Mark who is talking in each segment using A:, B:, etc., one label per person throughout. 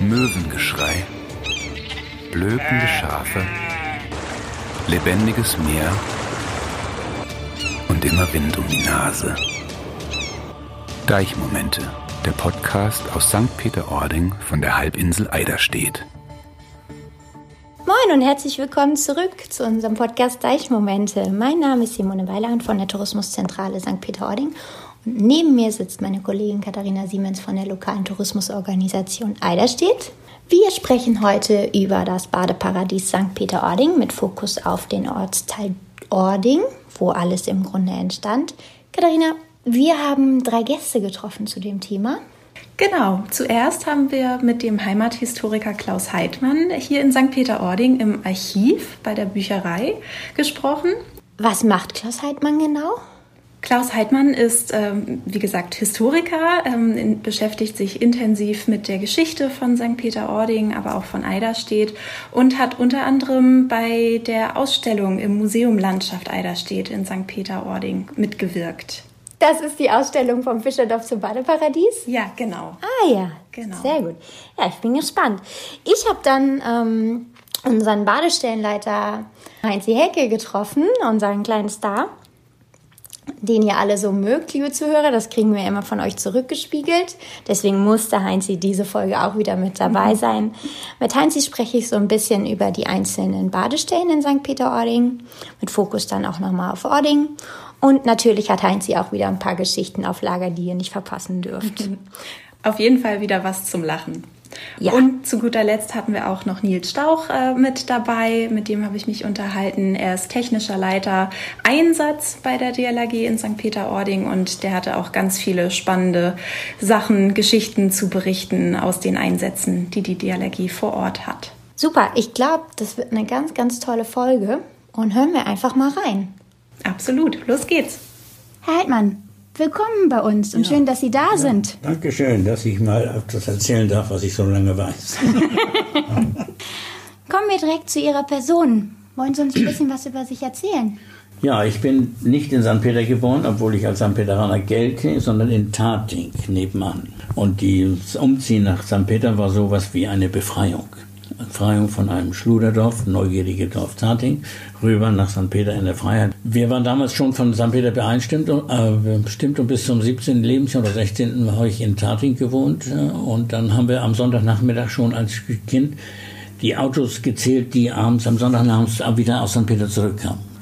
A: Möwengeschrei, blökende Schafe, lebendiges Meer und immer Wind um die Nase. Deichmomente, der Podcast aus St. Peter-Ording von der Halbinsel Eiderstedt.
B: Moin und herzlich willkommen zurück zu unserem Podcast Deichmomente. Mein Name ist Simone Weiland von der Tourismuszentrale St. Peter-Ording neben mir sitzt meine Kollegin Katharina Siemens von der lokalen Tourismusorganisation Eiderstedt. Wir sprechen heute über das Badeparadies St. Peter-Ording mit Fokus auf den Ortsteil Ording, wo alles im Grunde entstand. Katharina, wir haben drei Gäste getroffen zu dem Thema.
C: Genau, zuerst haben wir mit dem Heimathistoriker Klaus Heidmann hier in St. Peter-Ording im Archiv bei der Bücherei gesprochen.
B: Was macht Klaus Heidmann genau?
C: Klaus Heidmann ist, ähm, wie gesagt, Historiker, ähm, beschäftigt sich intensiv mit der Geschichte von St. Peter-Ording, aber auch von Eiderstedt und hat unter anderem bei der Ausstellung im Museum Landschaft Eiderstedt in St. Peter-Ording mitgewirkt.
B: Das ist die Ausstellung vom Fischerdorf zum Badeparadies?
C: Ja, genau.
B: Ah ja, genau. Sehr gut. Ja, ich bin gespannt. Ich habe dann ähm, unseren Badestellenleiter Heinzi Hecke getroffen, unseren kleinen Star, den ihr alle so mögt, liebe Zuhörer. Das kriegen wir immer von euch zurückgespiegelt. Deswegen musste Heinzi diese Folge auch wieder mit dabei sein. Mit Heinzi spreche ich so ein bisschen über die einzelnen Badestellen in St. Peter-Ording, mit Fokus dann auch nochmal auf Ording und natürlich hat Heinz auch wieder ein paar Geschichten auf Lager, die ihr nicht verpassen dürft.
C: Auf jeden Fall wieder was zum Lachen. Ja. Und zu guter Letzt hatten wir auch noch Nils Stauch äh, mit dabei. Mit dem habe ich mich unterhalten. Er ist technischer Leiter Einsatz bei der DLAG in St. Peter-Ording und der hatte auch ganz viele spannende Sachen, Geschichten zu berichten aus den Einsätzen, die die DLAG vor Ort hat.
B: Super, ich glaube, das wird eine ganz, ganz tolle Folge. Und hören wir einfach mal rein.
C: Absolut, los geht's.
B: Herr Heidmann, willkommen bei uns und ja. schön, dass Sie da ja, sind.
D: Dankeschön, dass ich mal etwas erzählen darf, was ich so lange weiß.
B: Kommen wir direkt zu Ihrer Person. Wollen Sie uns ein bisschen was über sich erzählen?
D: Ja, ich bin nicht in St. Peter geboren, obwohl ich als St. Peteraner gelte, sondern in Tating nebenan. Und das Umziehen nach St. Peter war sowas wie eine Befreiung. Befreiung von einem Schluderdorf, neugierige Dorf Tating, rüber nach St. Peter in der Freiheit. Wir waren damals schon von St. Peter beeinstimmt, äh, bestimmt und bis zum 17. Lebensjahr oder 16. habe ich in Tating gewohnt. Äh, und dann haben wir am Sonntagnachmittag schon als Kind die Autos gezählt, die abends am Sonntagnachmittag wieder aus St. Peter zurückkamen.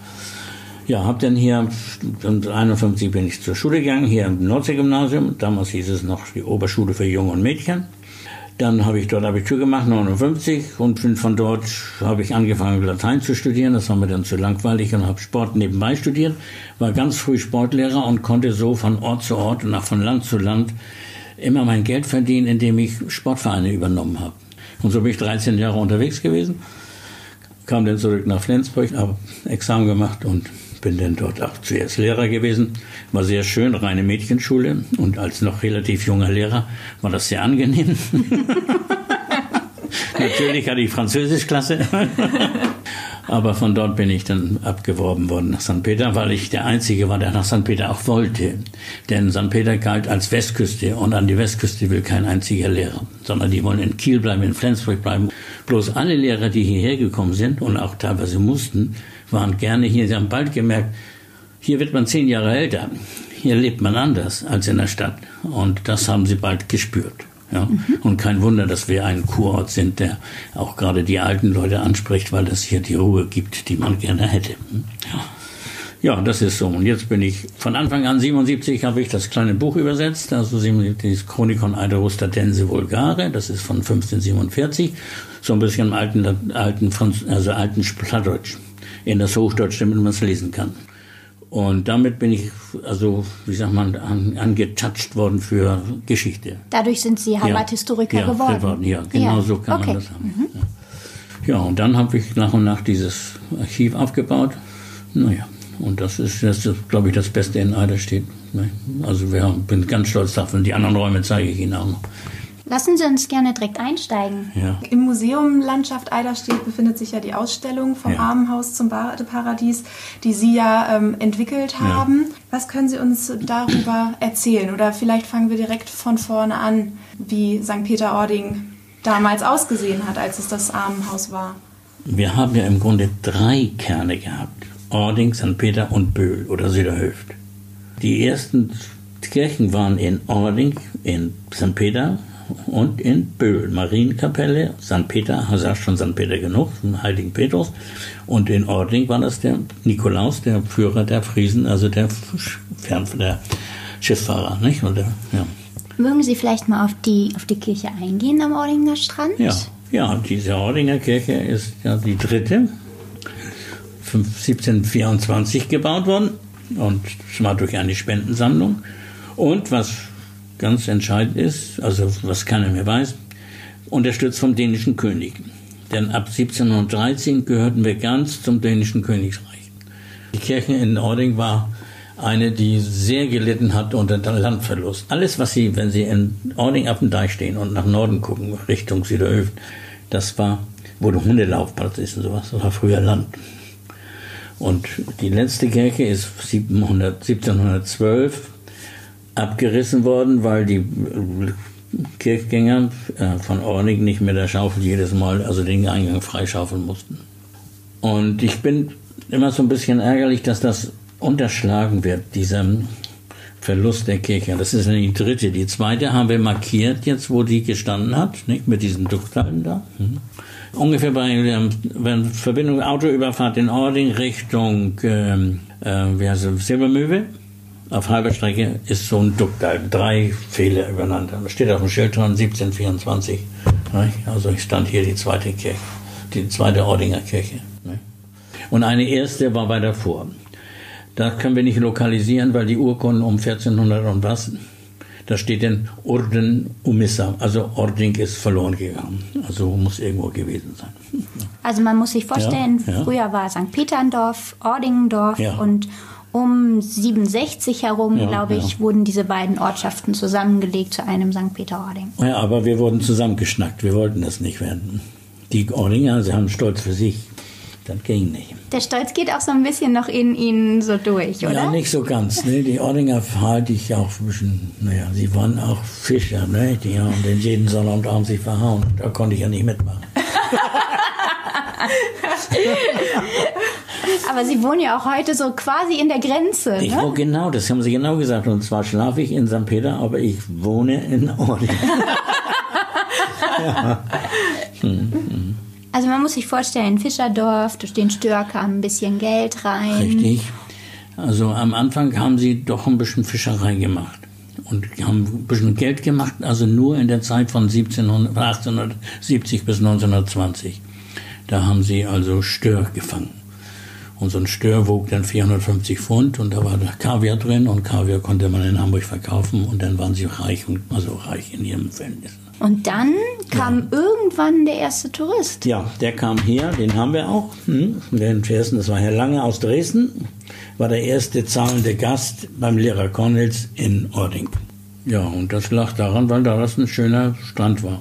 D: Ja, habe dann hier, 1951 bin ich zur Schule gegangen, hier im Nordseegymnasium. Damals hieß es noch die Oberschule für Junge und Mädchen. Dann habe ich dort Abitur gemacht, 59, und von dort habe ich angefangen, Latein zu studieren. Das war mir dann zu langweilig und habe Sport nebenbei studiert. War ganz früh Sportlehrer und konnte so von Ort zu Ort und auch von Land zu Land immer mein Geld verdienen, indem ich Sportvereine übernommen habe. Und so bin ich 13 Jahre unterwegs gewesen, kam dann zurück nach Flensburg, habe Examen gemacht und bin dann dort auch zuerst Lehrer gewesen. War sehr schön, reine Mädchenschule. Und als noch relativ junger Lehrer war das sehr angenehm. Natürlich hatte ich Französischklasse. Aber von dort bin ich dann abgeworben worden nach St. Peter, weil ich der Einzige war, der nach St. Peter auch wollte. Denn St. Peter galt als Westküste und an die Westküste will kein einziger Lehrer, sondern die wollen in Kiel bleiben, in Flensburg bleiben. Bloß alle Lehrer, die hierher gekommen sind und auch teilweise mussten, waren gerne hier. Sie haben bald gemerkt, hier wird man zehn Jahre älter. Hier lebt man anders als in der Stadt. Und das haben sie bald gespürt. Ja? Mhm. Und kein Wunder, dass wir ein Kurort sind, der auch gerade die alten Leute anspricht, weil das hier die Ruhe gibt, die man gerne hätte. Ja. Ja, das ist so. Und jetzt bin ich von Anfang an 77 habe ich das kleine Buch übersetzt, also das Chronikon Eiderustatense Vulgare, das ist von 1547, so ein bisschen alten, alten, also alten Plattdeutsch in das Hochdeutsch, damit man es lesen kann. Und damit bin ich, also, wie sagt man, an, angetatscht worden für Geschichte.
B: Dadurch sind Sie Heimathistoriker
D: ja,
B: geworden?
D: geworden? Ja, genau ja. so kann okay. man das haben. Mhm. Ja. ja, und dann habe ich nach und nach dieses Archiv aufgebaut. Naja, und das ist, ist glaube ich, das Beste in Eiderstedt. Ne? Also ich bin ganz stolz darauf und die anderen Räume zeige ich Ihnen auch noch.
B: Lassen Sie uns gerne direkt einsteigen.
C: Ja. Im Museum Landschaft Eiderstedt befindet sich ja die Ausstellung vom ja. Armenhaus zum Badeparadies, die Sie ja ähm, entwickelt haben. Ja. Was können Sie uns darüber erzählen? Oder vielleicht fangen wir direkt von vorne an, wie St. Peter-Ording damals ausgesehen hat, als es das Armenhaus war.
D: Wir haben ja im Grunde drei Kerne gehabt. Ording, St. Peter und Böhl oder Süderhöft. Die ersten Kirchen waren in Ording, in St. Peter und in Böhl. Marienkapelle, St. Peter, hast schon St. Peter genug, Heiligen Petrus. Und in Ording war das der Nikolaus, der Führer der Friesen, also der, der Schifffahrer. Nicht? Und der, ja.
B: Mögen Sie vielleicht mal auf die, auf die Kirche eingehen am Ordinger Strand?
D: Ja, ja diese Ordinger Kirche ist ja die dritte, 1724 gebaut worden und zwar durch eine Spendensammlung. Und was ganz entscheidend ist, also was keiner mehr weiß, unterstützt vom dänischen König. Denn ab 1713 gehörten wir ganz zum dänischen Königreich. Die Kirche in Ording war eine, die sehr gelitten hat unter Landverlust. Alles, was Sie, wenn Sie in Ording auf dem Deich stehen und nach Norden gucken, Richtung Süderhöfen, das war, wo der Hundelaufplatz ist und sowas, das war früher Land. Und die letzte Kirche ist 700, 1712 abgerissen worden, weil die Kirchgänger äh, von Ording nicht mit der Schaufel jedes Mal, also den Eingang freischaufeln mussten. Und ich bin immer so ein bisschen ärgerlich, dass das unterschlagen wird, dieser Verlust der Kirche. Das ist die dritte. Die zweite haben wir markiert jetzt, wo die gestanden hat, nicht? mit diesen Duckteilen da. Mhm. Ungefähr bei ähm, Verbindung Autoüberfahrt in Ording Richtung ähm, äh, wie heißt es, Silbermöwe. Auf halber Strecke ist so ein Duckteil, drei Fehler übereinander. Da steht auf dem Schild dran 1724. Nicht? Also ich stand hier die zweite Kirche, die zweite Ordinger Kirche. Nicht? Und eine erste war weiter vor. Da können wir nicht lokalisieren, weil die Urkunden um 1400 und was, da steht denn Orden Umissa, also Ording ist verloren gegangen. Also muss irgendwo gewesen sein.
B: Also man muss sich vorstellen, ja, ja. früher war St. Peterndorf, Ordingendorf ja. und um 67 herum, glaube ich, wurden diese beiden Ortschaften zusammengelegt zu einem St. Peter-Ording.
D: Ja, aber wir wurden zusammengeschnackt. Wir wollten das nicht werden. Die Ordinger, sie haben Stolz für sich. Das ging nicht.
B: Der Stolz geht auch so ein bisschen noch in Ihnen so durch, oder?
D: Ja, nicht so ganz. Ne? Die Ordinger halte ich auch ein bisschen, naja, sie waren auch Fischer, ne? die haben den jeden Sonnabend sich verhauen. Da konnte ich ja nicht mitmachen.
B: Aber Sie wohnen ja auch heute so quasi in der Grenze.
D: Ich
B: ne?
D: wohne genau, das haben Sie genau gesagt. Und zwar schlafe ich in St. Peter, aber ich wohne in Ording.
B: ja. hm, hm. Also man muss sich vorstellen, Fischerdorf, durch den Stör kam ein bisschen Geld rein.
D: Richtig. Also am Anfang haben sie doch ein bisschen Fischerei gemacht und haben ein bisschen Geld gemacht, also nur in der Zeit von 1700, 1870 bis 1920. Da haben sie also Stör gefangen. Und so ein Stör wog dann 450 Pfund und da war Kaviar drin und Kaviar konnte man in Hamburg verkaufen und dann waren sie reich und also reich in ihrem Verhältnis.
B: Und dann kam ja. irgendwann der erste Tourist.
D: Ja, der kam her, den haben wir auch. Hm, den ersten, das war Herr Lange aus Dresden, war der erste zahlende Gast beim Lehrer Cornels in Ording. Ja, und das lag daran, weil da das ein schöner Strand war.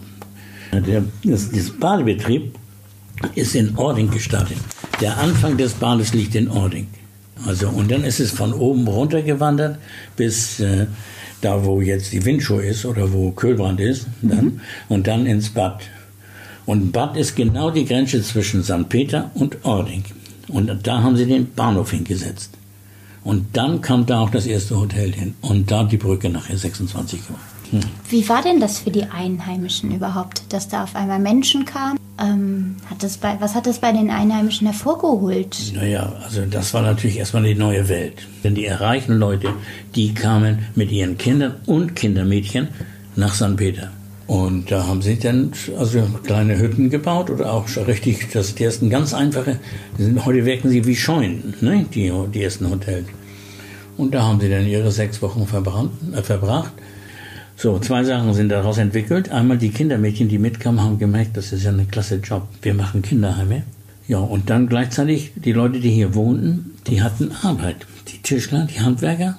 D: Der, das, das Badebetrieb ist in Ording gestartet. Der Anfang des Bades liegt in Ording. Also, und dann ist es von oben runter gewandert bis äh, da wo jetzt die Windschuhe ist oder wo Kühlbrand ist, dann, mhm. und dann ins Bad. Und Bad ist genau die Grenze zwischen St. Peter und Ording. Und da haben sie den Bahnhof hingesetzt. Und dann kam da auch das erste Hotel hin. Und da die Brücke nachher 26 geworden.
B: Wie war denn das für die Einheimischen überhaupt, dass da auf einmal Menschen kamen? Ähm, hat das bei, was hat das bei den Einheimischen hervorgeholt?
D: Naja, also das war natürlich erstmal die neue Welt. Denn die reichen Leute, die kamen mit ihren Kindern und Kindermädchen nach St. Peter. Und da haben sie dann also kleine Hütten gebaut oder auch schon richtig, das die ersten ganz einfache, heute wirken sie wie Scheunen, ne? die, die ersten Hotels. Und da haben sie dann ihre sechs Wochen äh, verbracht so, zwei Sachen sind daraus entwickelt. Einmal die Kindermädchen, die mitkamen, haben gemerkt, das ist ja ein klasse Job. Wir machen Kinderheime. Ja, und dann gleichzeitig die Leute, die hier wohnten, die hatten Arbeit. Die Tischler, die Handwerker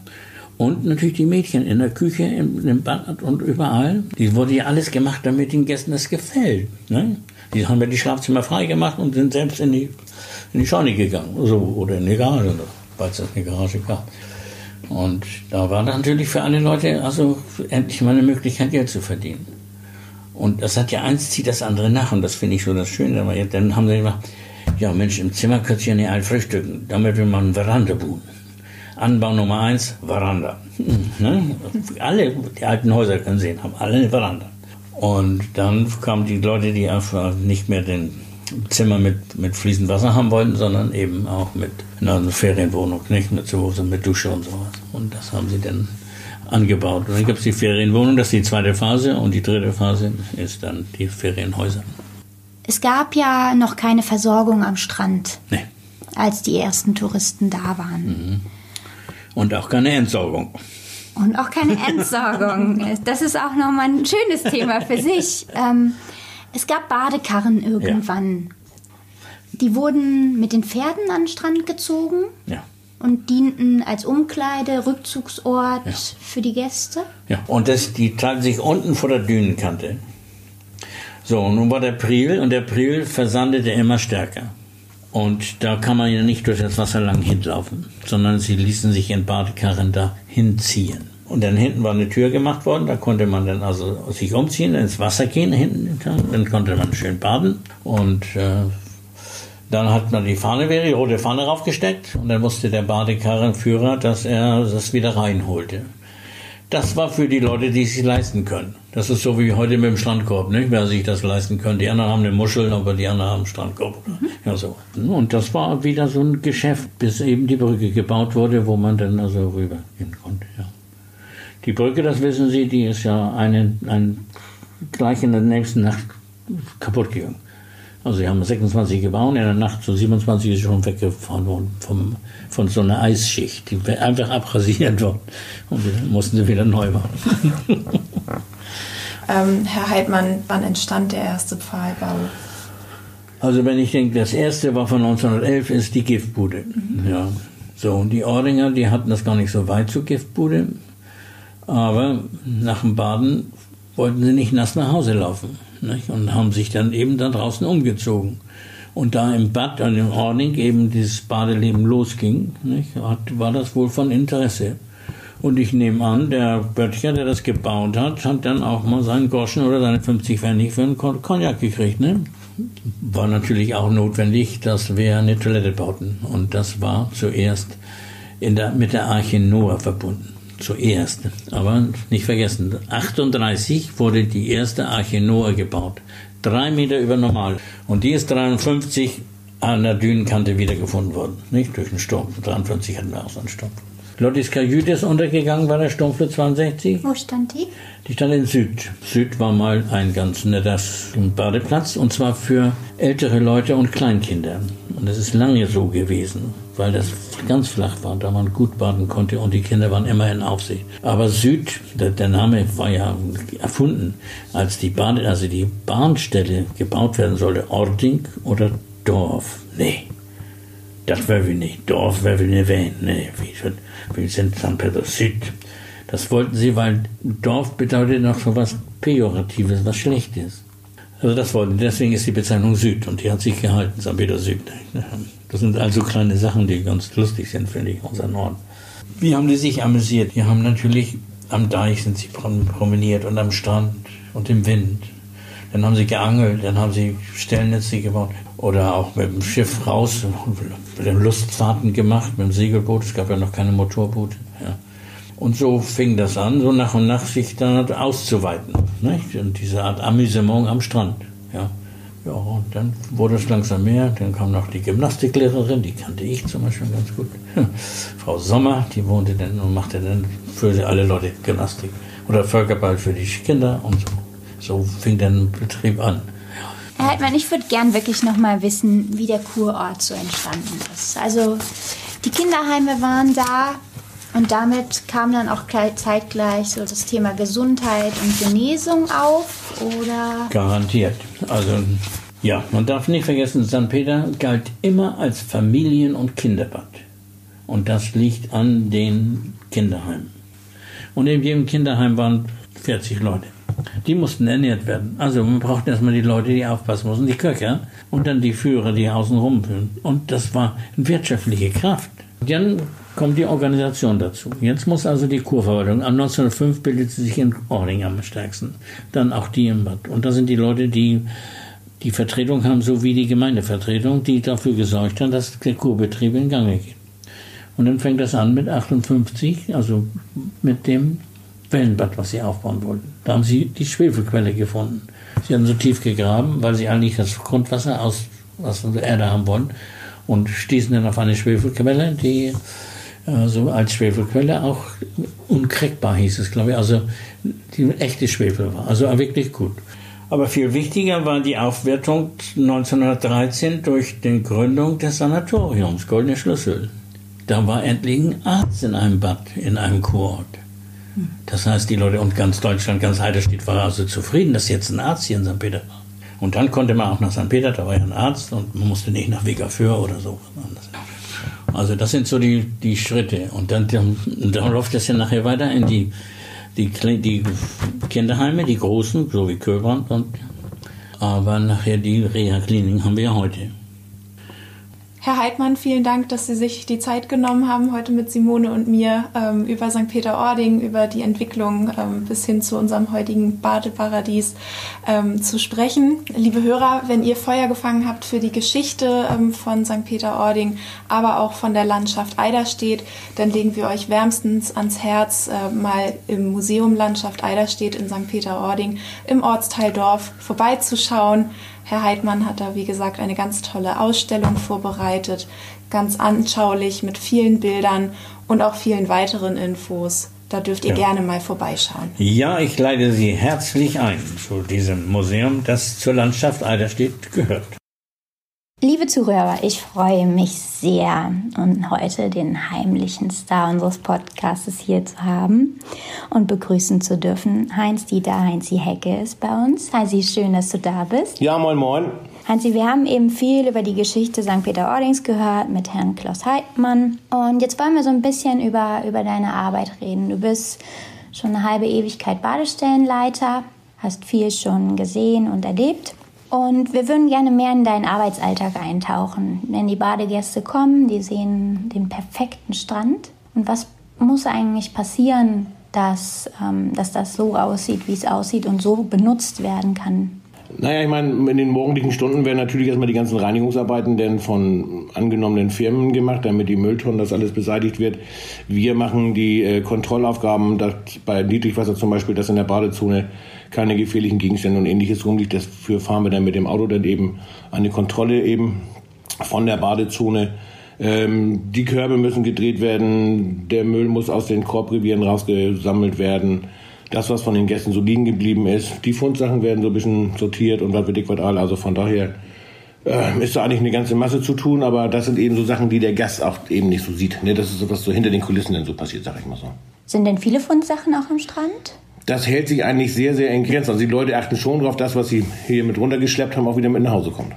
D: und natürlich die Mädchen in der Küche, im, im Bad und überall. Die wurde ja alles gemacht, damit den Gästen das gefällt. Ne? Die haben ja die Schlafzimmer freigemacht und sind selbst in die, in die Scheune gegangen. So, oder in die Garage, weil es eine Garage gab. Und da war natürlich für alle Leute also endlich mal eine Möglichkeit, Geld zu verdienen. Und das hat ja eins zieht das andere nach und das finde ich so das Schöne. Aber dann haben sie gesagt, ja Mensch, im Zimmer könnt ihr nicht ein frühstücken, damit will man Veranda bauen. Anbau Nummer eins, Veranda. Ne? Alle, die alten Häuser können sehen, haben alle eine Veranda. Und dann kamen die Leute, die einfach nicht mehr den Zimmer mit, mit fließend Wasser haben wollten, sondern eben auch mit einer Ferienwohnung, nicht mit zu Hause, mit Dusche und sowas. Und das haben sie dann angebaut. Und dann gibt es die Ferienwohnung, das ist die zweite Phase und die dritte Phase ist dann die Ferienhäuser.
B: Es gab ja noch keine Versorgung am Strand,
D: nee.
B: als die ersten Touristen da waren. Mhm.
D: Und auch keine Entsorgung.
B: Und auch keine Entsorgung. Das ist auch nochmal ein schönes Thema für sich. Ähm, es gab Badekarren irgendwann. Ja. Die wurden mit den Pferden an den Strand gezogen.
D: Ja
B: und dienten als Umkleide, Rückzugsort ja. für die Gäste.
D: Ja, und das, die teilten sich unten vor der Dünenkante. So, nun war der Priel und der Priel versandete immer stärker. Und da kann man ja nicht durch das Wasser lang hinlaufen, sondern sie ließen sich in Badekarren da hinziehen. Und dann hinten war eine Tür gemacht worden, da konnte man dann also sich umziehen, ins Wasser gehen, hinten, dann konnte man schön baden. Und äh, dann hat man die Fahne, die rote Fahne raufgesteckt und dann wusste der Badekarrenführer, dass er das wieder reinholte. Das war für die Leute, die es sich leisten können. Das ist so wie heute mit dem Strandkorb, nicht? wer sich das leisten kann. Die anderen haben eine Muschel, aber die anderen haben Strandkorb. Mhm. Ja, so. Und das war wieder so ein Geschäft, bis eben die Brücke gebaut wurde, wo man dann also rübergehen konnte. Ja. Die Brücke, das wissen Sie, die ist ja eine, ein, gleich in der nächsten Nacht kaputt gegangen. Also sie haben 26 gebaut, in der Nacht zu 27 ist schon weggefahren worden vom, von so einer Eisschicht. Die wäre einfach abrasiert worden und dann mussten sie wieder neu bauen.
C: ähm, Herr Heidmann, wann entstand der erste Pfahlbau?
D: Also wenn ich denke, das erste war von 1911, ist die Giftbude. Mhm. Ja. So, und die Ordinger, die hatten das gar nicht so weit zur Giftbude, aber nach dem Baden wollten sie nicht nass nach Hause laufen nicht? und haben sich dann eben da draußen umgezogen. Und da im Bad, an dem Ordning eben dieses Badeleben losging, nicht, hat, war das wohl von Interesse. Und ich nehme an, der Böttcher, der das gebaut hat, hat dann auch mal seinen Groschen oder seine 50 Pfennig für einen Cognac gekriegt. Ne? War natürlich auch notwendig, dass wir eine Toilette bauten. Und das war zuerst der, mit der Arche Noah verbunden zuerst. Aber nicht vergessen, 38 wurde die erste Arche Noah gebaut. Drei Meter über normal. Und die ist 53 an der Dünenkante wiedergefunden worden. Nicht durch den Sturm. 53 hatten wir auch so einen Sturm. Lottis Kajüte ist untergegangen bei der Sturmflut 62.
B: Wo stand die?
D: Die stand in Süd. Süd war mal ein ganz netter Badeplatz und zwar für ältere Leute und Kleinkinder. Und das ist lange so gewesen, weil das ganz flach war, da man gut baden konnte und die Kinder waren immer in Aufsicht. Aber Süd, der, der Name war ja erfunden, als die, Bade, also die Bahnstelle gebaut werden sollte. Ording oder Dorf. Nee, das wollen wir nicht. Dorf wollen wir nicht wählen. Nee, St. Peter Süd. Das wollten sie, weil Dorf bedeutet noch so was Pejoratives, was Schlechtes. Also das wollten, deswegen ist die Bezeichnung Süd und die hat sich gehalten, St. Peter Süd. Das sind also kleine Sachen, die ganz lustig sind, finde ich, unser Norden. Wie haben die sich amüsiert? Die haben natürlich am Deich sind sie promeniert und am Strand und im Wind. Dann haben sie geangelt, dann haben sie Stellnetze gebaut oder auch mit dem Schiff raus, Lustfahrten gemacht, mit dem Segelboot. Es gab ja noch keine Motorboote. Ja. Und so fing das an, so nach und nach sich dann auszuweiten. Nicht? Und diese Art Amüsement am Strand. Ja. Ja, und dann wurde es langsam mehr. Dann kam noch die Gymnastiklehrerin, die kannte ich zum Beispiel ganz gut. Frau Sommer, die wohnte dann und machte dann für alle Leute Gymnastik. Oder Völkerball für die Kinder und so. So fing dann Betrieb an.
B: Herr Heidmann, ich würde gern wirklich noch mal wissen, wie der Kurort so entstanden ist. Also die Kinderheime waren da und damit kam dann auch zeitgleich so das Thema Gesundheit und Genesung auf, oder?
D: Garantiert. Also ja, man darf nicht vergessen, St. Peter galt immer als Familien- und Kinderbad. Und das liegt an den Kinderheimen. Und in jedem Kinderheim waren 40 Leute. Die mussten ernährt werden. Also man braucht erstmal die Leute, die aufpassen mussten, die Köcher und dann die Führer, die außen rumführen. Und das war eine wirtschaftliche Kraft. Dann kommt die Organisation dazu. Jetzt muss also die Kurverwaltung, am 1905 bildet sie sich in Ording am stärksten, dann auch die im Bad. Und da sind die Leute, die die Vertretung haben, so wie die Gemeindevertretung, die dafür gesorgt haben, dass der Kurbetrieb in Gang geht. Und dann fängt das an mit 58, also mit dem Wellenbad, was sie aufbauen wollten. Da haben sie die Schwefelquelle gefunden. Sie haben so tief gegraben, weil sie eigentlich das Grundwasser aus, aus der Erde haben wollen und stießen dann auf eine Schwefelquelle, die also als Schwefelquelle auch unkräckbar hieß es, glaube ich. Also die echte Schwefel war. Also wirklich gut. Aber viel wichtiger war die Aufwertung 1913 durch die Gründung des Sanatoriums Goldene Schlüssel. Da war endlich ein Arzt in einem Bad, in einem Kurort. Das heißt, die Leute und ganz Deutschland, ganz Heidelstedt war also zufrieden, dass jetzt ein Arzt hier in St. Peter war. Und dann konnte man auch nach St. Peter, da war ja ein Arzt und man musste nicht nach Wegafür oder so. Also das sind so die, die Schritte. Und dann, dann, dann läuft das ja nachher weiter in die, die, die Kinderheime, die großen, so wie. Und, aber nachher die Reha-Kliniken haben wir ja heute.
C: Herr Heidmann, vielen Dank, dass Sie sich die Zeit genommen haben, heute mit Simone und mir ähm, über St. Peter-Ording, über die Entwicklung ähm, bis hin zu unserem heutigen Badeparadies ähm, zu sprechen. Liebe Hörer, wenn ihr Feuer gefangen habt für die Geschichte ähm, von St. Peter-Ording, aber auch von der Landschaft Eiderstedt, dann legen wir euch wärmstens ans Herz, äh, mal im Museum Landschaft Eiderstedt in St. Peter-Ording im Ortsteil Dorf vorbeizuschauen Herr Heidmann hat da, wie gesagt, eine ganz tolle Ausstellung vorbereitet, ganz anschaulich mit vielen Bildern und auch vielen weiteren Infos. Da dürft ihr ja. gerne mal vorbeischauen.
D: Ja, ich leite Sie herzlich ein zu diesem Museum, das zur Landschaft Eiderstedt gehört.
B: Liebe Zuhörer, ich freue mich sehr, und heute den heimlichen Star unseres Podcasts hier zu haben und begrüßen zu dürfen. Heinz-Dieter Heinzi Hecke ist bei uns. Heinzi, schön, dass du da bist.
E: Ja, moin, moin.
B: Heinzi, wir haben eben viel über die Geschichte St. Peter-Ordings gehört mit Herrn Klaus Heidmann. Und jetzt wollen wir so ein bisschen über, über deine Arbeit reden. Du bist schon eine halbe Ewigkeit Badestellenleiter, hast viel schon gesehen und erlebt. Und wir würden gerne mehr in deinen Arbeitsalltag eintauchen. Wenn die Badegäste kommen, die sehen den perfekten Strand. Und was muss eigentlich passieren, dass, ähm, dass das so aussieht, wie es aussieht und so benutzt werden kann?
E: Naja, ich meine, in den morgendlichen Stunden werden natürlich erstmal die ganzen Reinigungsarbeiten denn von angenommenen Firmen gemacht, damit die Mülltonnen, das alles beseitigt wird. Wir machen die äh, Kontrollaufgaben, dass bei Niedrigwasser zum Beispiel, dass in der Badezone keine gefährlichen Gegenstände und ähnliches rumliegt. Dafür fahren wir dann mit dem Auto dann eben eine Kontrolle eben von der Badezone. Ähm, die Körbe müssen gedreht werden, der Müll muss aus den Korbrevieren rausgesammelt werden. Das, was von den Gästen so liegen geblieben ist, die Fundsachen werden so ein bisschen sortiert und was wird was all. Also von daher äh, ist da eigentlich eine ganze Masse zu tun, aber das sind eben so Sachen, die der Gast auch eben nicht so sieht. Ne? Das ist so, was so hinter den Kulissen dann so passiert, sag ich mal so.
B: Sind denn viele Fundsachen auch am Strand?
E: Das hält sich eigentlich sehr, sehr in Grenzen. Also die Leute achten schon darauf, dass was sie hier mit runtergeschleppt haben, auch wieder mit nach Hause kommt.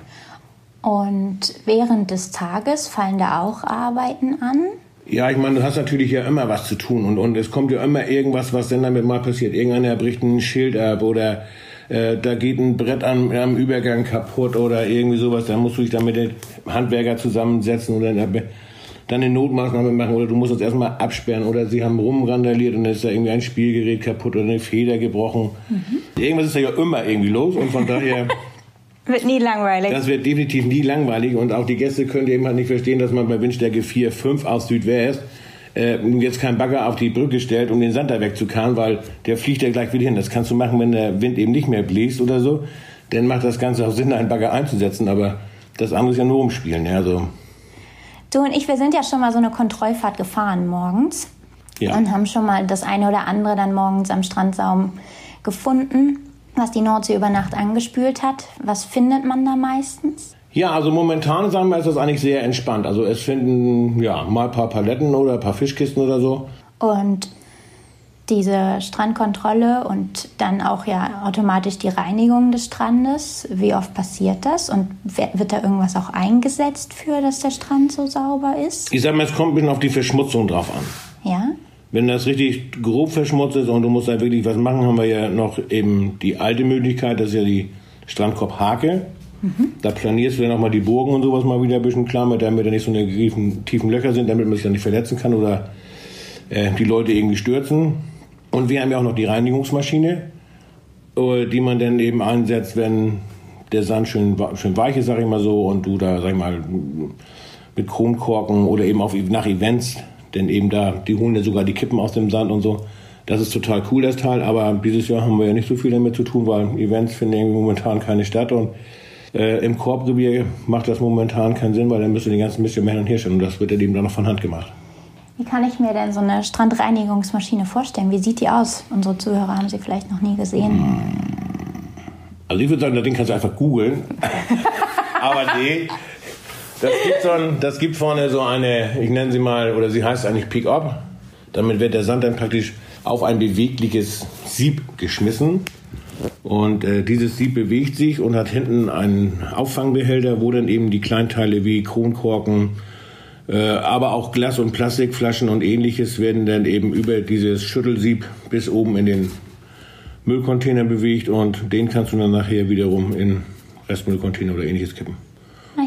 B: Und während des Tages fallen da auch Arbeiten an?
E: Ja, ich meine, du hast natürlich ja immer was zu tun und, und es kommt ja immer irgendwas, was denn damit mal passiert. Irgendeiner bricht ein Schild ab oder äh, da geht ein Brett am, am Übergang kaputt oder irgendwie sowas. Dann musst du dich dann mit den Handwerker zusammensetzen oder dann eine Notmaßnahme machen oder du musst uns erstmal absperren oder sie haben rumrandaliert und dann ist da irgendwie ein Spielgerät kaputt oder eine Feder gebrochen. Mhm. Irgendwas ist da ja immer irgendwie los und von daher.
B: Wird nie langweilig.
E: Das wird definitiv nie langweilig und auch die Gäste können eben halt nicht verstehen, dass man bei Windstärke 4, 5 aus Südwest äh, jetzt kein Bagger auf die Brücke stellt, um den Sand da wegzukarren, weil der fliegt ja gleich wieder hin. Das kannst du machen, wenn der Wind eben nicht mehr bläst oder so. Dann macht das Ganze auch Sinn, einen Bagger einzusetzen, aber das andere ist ja nur umspielen. Ja, also
B: Du und ich, wir sind ja schon mal so eine Kontrollfahrt gefahren morgens ja. und haben schon mal das eine oder andere dann morgens am Strandsaum gefunden, was die Nordsee über Nacht angespült hat. Was findet man da meistens?
E: Ja, also momentan sagen wir, ist das eigentlich sehr entspannt. Also es finden ja mal ein paar Paletten oder ein paar Fischkisten oder so.
B: Und diese Strandkontrolle und dann auch ja automatisch die Reinigung des Strandes. Wie oft passiert das und wird da irgendwas auch eingesetzt für, dass der Strand so sauber ist?
E: Ich sag mal, es kommt ein bisschen auf die Verschmutzung drauf an.
B: Ja.
E: Wenn das richtig grob verschmutzt ist und du musst da wirklich was machen, haben wir ja noch eben die alte Möglichkeit, das ist ja die Strandkorbhake. Mhm. Da planierst du dann auch mal die Burgen und sowas mal wieder ein bisschen klar, mit, damit da nicht so eine tiefen, tiefen Löcher sind, damit man sich dann nicht verletzen kann oder äh, die Leute irgendwie stürzen. Und wir haben ja auch noch die Reinigungsmaschine, äh, die man dann eben einsetzt, wenn der Sand schön, schön weich ist, sag ich mal so, und du da, sag ich mal, mit Kronkorken oder eben auch nach Events, denn eben da, die holen ja sogar die Kippen aus dem Sand und so. Das ist total cool, das Teil, aber dieses Jahr haben wir ja nicht so viel damit zu tun, weil Events finden momentan keine statt und äh, im Korbrevier macht das momentan keinen Sinn, weil dann müssen die ganzen Mist hin und her stellen und das wird ja eben dann noch von Hand gemacht.
B: Wie kann ich mir denn so eine Strandreinigungsmaschine vorstellen? Wie sieht die aus? Unsere Zuhörer haben sie vielleicht noch nie gesehen.
E: Also ich würde sagen, das Ding kannst du einfach googeln. aber nee, das gibt, so ein, das gibt vorne so eine, ich nenne sie mal, oder sie heißt eigentlich Pick-up. Damit wird der Sand dann praktisch auf ein bewegliches Sieb geschmissen. Und äh, dieses Sieb bewegt sich und hat hinten einen Auffangbehälter, wo dann eben die Kleinteile wie Kronkorken, aber auch Glas- und Plastikflaschen und ähnliches werden dann eben über dieses Schüttelsieb bis oben in den Müllcontainer bewegt und den kannst du dann nachher wiederum in Restmüllcontainer oder ähnliches kippen.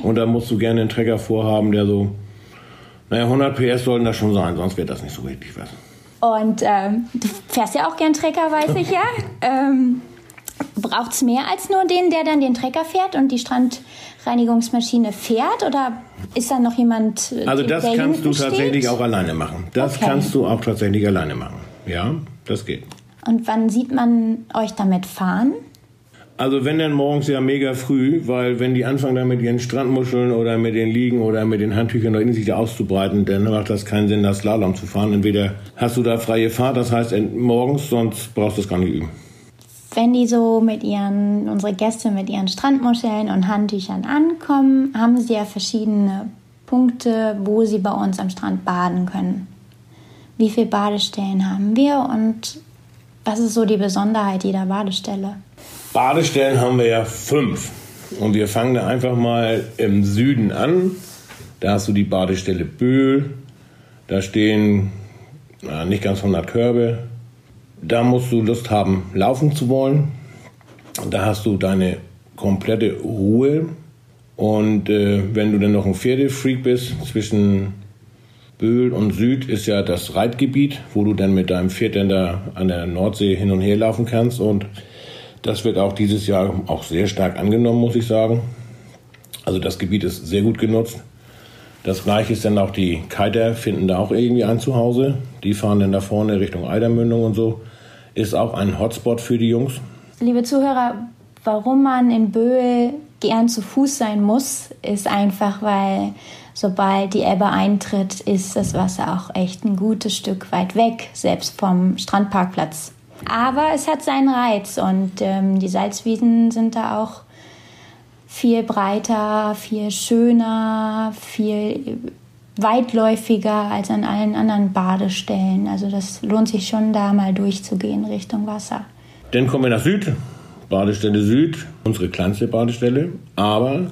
E: Und da musst du gerne einen Trecker vorhaben, der so, naja, 100 PS sollten das schon sein, sonst wird das nicht so richtig was.
B: Und ähm, du fährst ja auch gern Trecker, weiß ich ja. ähm, Braucht es mehr als nur den, der dann den Trecker fährt und die Strandreinigungsmaschine fährt? Oder ist da noch jemand?
E: Äh, also das kannst du tatsächlich steht? auch alleine machen. Das okay. kannst du auch tatsächlich alleine machen. Ja, das geht.
B: Und wann sieht man euch damit fahren?
E: Also wenn dann morgens ja mega früh, weil wenn die anfangen dann mit ihren Strandmuscheln oder mit den Liegen oder mit den Handtüchern da in sich auszubreiten, dann macht das keinen Sinn, das Slalom zu fahren. Entweder hast du da freie Fahrt, das heißt morgens, sonst brauchst du es gar nicht üben.
B: Wenn die so mit ihren, unsere Gäste mit ihren Strandmuscheln und Handtüchern ankommen, haben sie ja verschiedene Punkte, wo sie bei uns am Strand baden können. Wie viele Badestellen haben wir und was ist so die Besonderheit jeder Badestelle?
E: Badestellen haben wir ja fünf. Und wir fangen da einfach mal im Süden an. Da hast du die Badestelle Böhl. Da stehen na, nicht ganz 100 Körbe. Da musst du Lust haben, laufen zu wollen. Da hast du deine komplette Ruhe. Und äh, wenn du dann noch ein Pferdefreak bist, zwischen Böhl und Süd ist ja das Reitgebiet, wo du dann mit deinem Pferd dann da an der Nordsee hin und her laufen kannst. Und das wird auch dieses Jahr auch sehr stark angenommen, muss ich sagen. Also das Gebiet ist sehr gut genutzt. Das gleiche ist dann auch die Kiter, finden da auch irgendwie ein Zuhause. Die fahren dann da vorne Richtung Eidermündung und so. Ist auch ein Hotspot für die Jungs.
B: Liebe Zuhörer, warum man in Böhl gern zu Fuß sein muss, ist einfach, weil sobald die Ebbe eintritt, ist das Wasser auch echt ein gutes Stück weit weg, selbst vom Strandparkplatz. Aber es hat seinen Reiz und ähm, die Salzwiesen sind da auch viel breiter, viel schöner, viel weitläufiger als an allen anderen Badestellen. Also das lohnt sich schon, da mal durchzugehen Richtung Wasser.
E: Dann kommen wir nach Süd, Badestelle Süd, unsere kleinste Badestelle, aber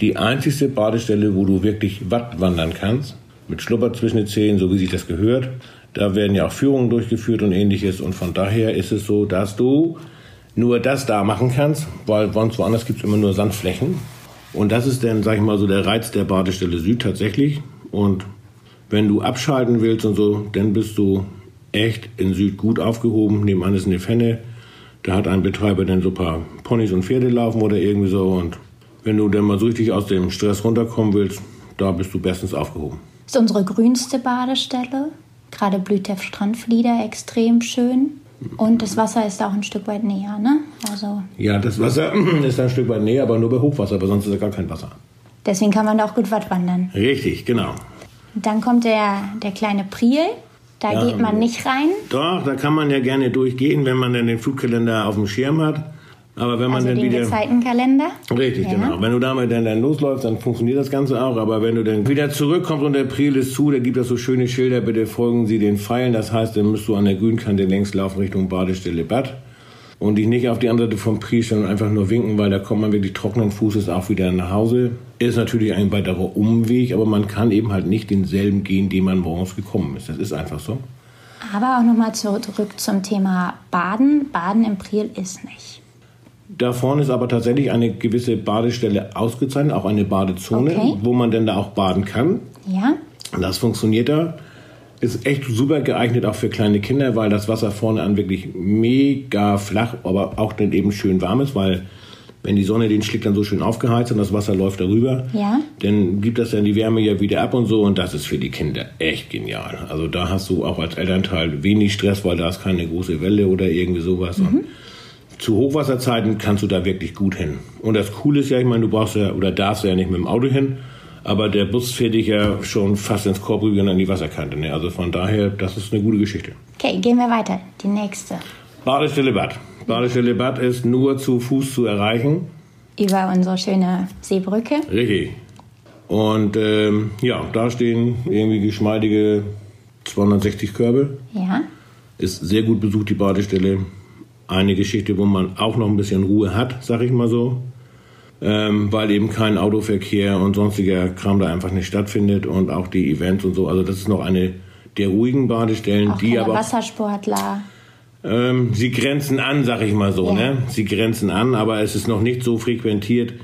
E: die einzigste Badestelle, wo du wirklich Watt wandern kannst, mit Schlupper zwischen den Zehen, so wie sich das gehört. Da werden ja auch Führungen durchgeführt und ähnliches. Und von daher ist es so, dass du nur das da machen kannst, weil sonst woanders gibt es immer nur Sandflächen. Und das ist dann, sag ich mal, so der Reiz der Badestelle Süd tatsächlich. Und wenn du abschalten willst und so, dann bist du echt in Süd gut aufgehoben. Nebenan ist eine Fenne. Da hat ein Betreiber dann so ein paar Ponys und Pferde laufen oder irgendwie so. Und wenn du dann mal so richtig aus dem Stress runterkommen willst, da bist du bestens aufgehoben.
B: Das ist unsere grünste Badestelle. Gerade blüht der Strandflieder extrem schön. Und das Wasser ist auch ein Stück weit näher, ne?
E: Also ja, das Wasser ist ein Stück weit näher, aber nur bei Hochwasser, aber sonst ist da gar kein Wasser.
B: Deswegen kann man da auch gut Watt wandern.
E: Richtig, genau.
B: Dann kommt der, der kleine Priel. Da ja, geht man nicht rein.
E: Doch, da kann man ja gerne durchgehen, wenn man dann den Flugkalender auf dem Schirm hat. Aber wenn man
B: also
E: dann
B: den
E: wieder.
B: Gezeitenkalender?
E: Richtig, ja. genau. Wenn du damit dann, dann losläufst, dann funktioniert das Ganze auch. Aber wenn du dann wieder zurückkommst und der Priel ist zu, da gibt es so schöne Schilder, bitte folgen Sie den Pfeilen. Das heißt, dann musst du an der Grünkante längs laufen Richtung Badestelle Bad. Und dich nicht auf die andere Seite vom Priel stellen und einfach nur winken, weil da kommt man wirklich trockenen Fußes auch wieder nach Hause. Ist natürlich ein weiterer Umweg, aber man kann eben halt nicht denselben gehen, den man morgens gekommen ist. Das ist einfach so.
B: Aber auch nochmal zurück zum Thema Baden. Baden im Priel ist nicht.
E: Da vorne ist aber tatsächlich eine gewisse Badestelle ausgezeichnet, auch eine Badezone, okay. wo man denn da auch baden kann.
B: Ja.
E: Das funktioniert da. Ist echt super geeignet auch für kleine Kinder, weil das Wasser vorne an wirklich mega flach, aber auch dann eben schön warm ist, weil wenn die Sonne den Schlick dann so schön aufgeheizt und das Wasser läuft darüber,
B: ja.
E: dann gibt das dann die Wärme ja wieder ab und so und das ist für die Kinder echt genial. Also da hast du auch als Elternteil wenig Stress, weil da ist keine große Welle oder irgendwie sowas. Mhm. zu Hochwasserzeiten kannst du da wirklich gut hin. Und das Coole ist ja, ich meine, du brauchst ja oder darfst ja nicht mit dem Auto hin, aber der Bus fährt dich ja schon fast ins Korb rüber und an die Wasserkante. Ne? Also von daher, das ist eine gute Geschichte.
B: Okay, gehen wir weiter. Die nächste.
E: Badestelle Bad. Badestelle Bad ist nur zu Fuß zu erreichen.
B: Über unsere schöne Seebrücke.
E: Richtig. Und ähm, ja, da stehen irgendwie geschmeidige 260 Körbe.
B: Ja.
E: Ist sehr gut besucht, die Badestelle. Eine Geschichte, wo man auch noch ein bisschen Ruhe hat, sag ich mal so. Ähm, weil eben kein Autoverkehr und sonstiger Kram da einfach nicht stattfindet und auch die Events und so. Also das ist noch eine der ruhigen Badestellen,
B: auch
E: die aber
B: Wassersportler.
E: Ähm, sie grenzen an, sag ich mal so. Ja. Ne? Sie grenzen an, aber es ist noch nicht so frequentiert.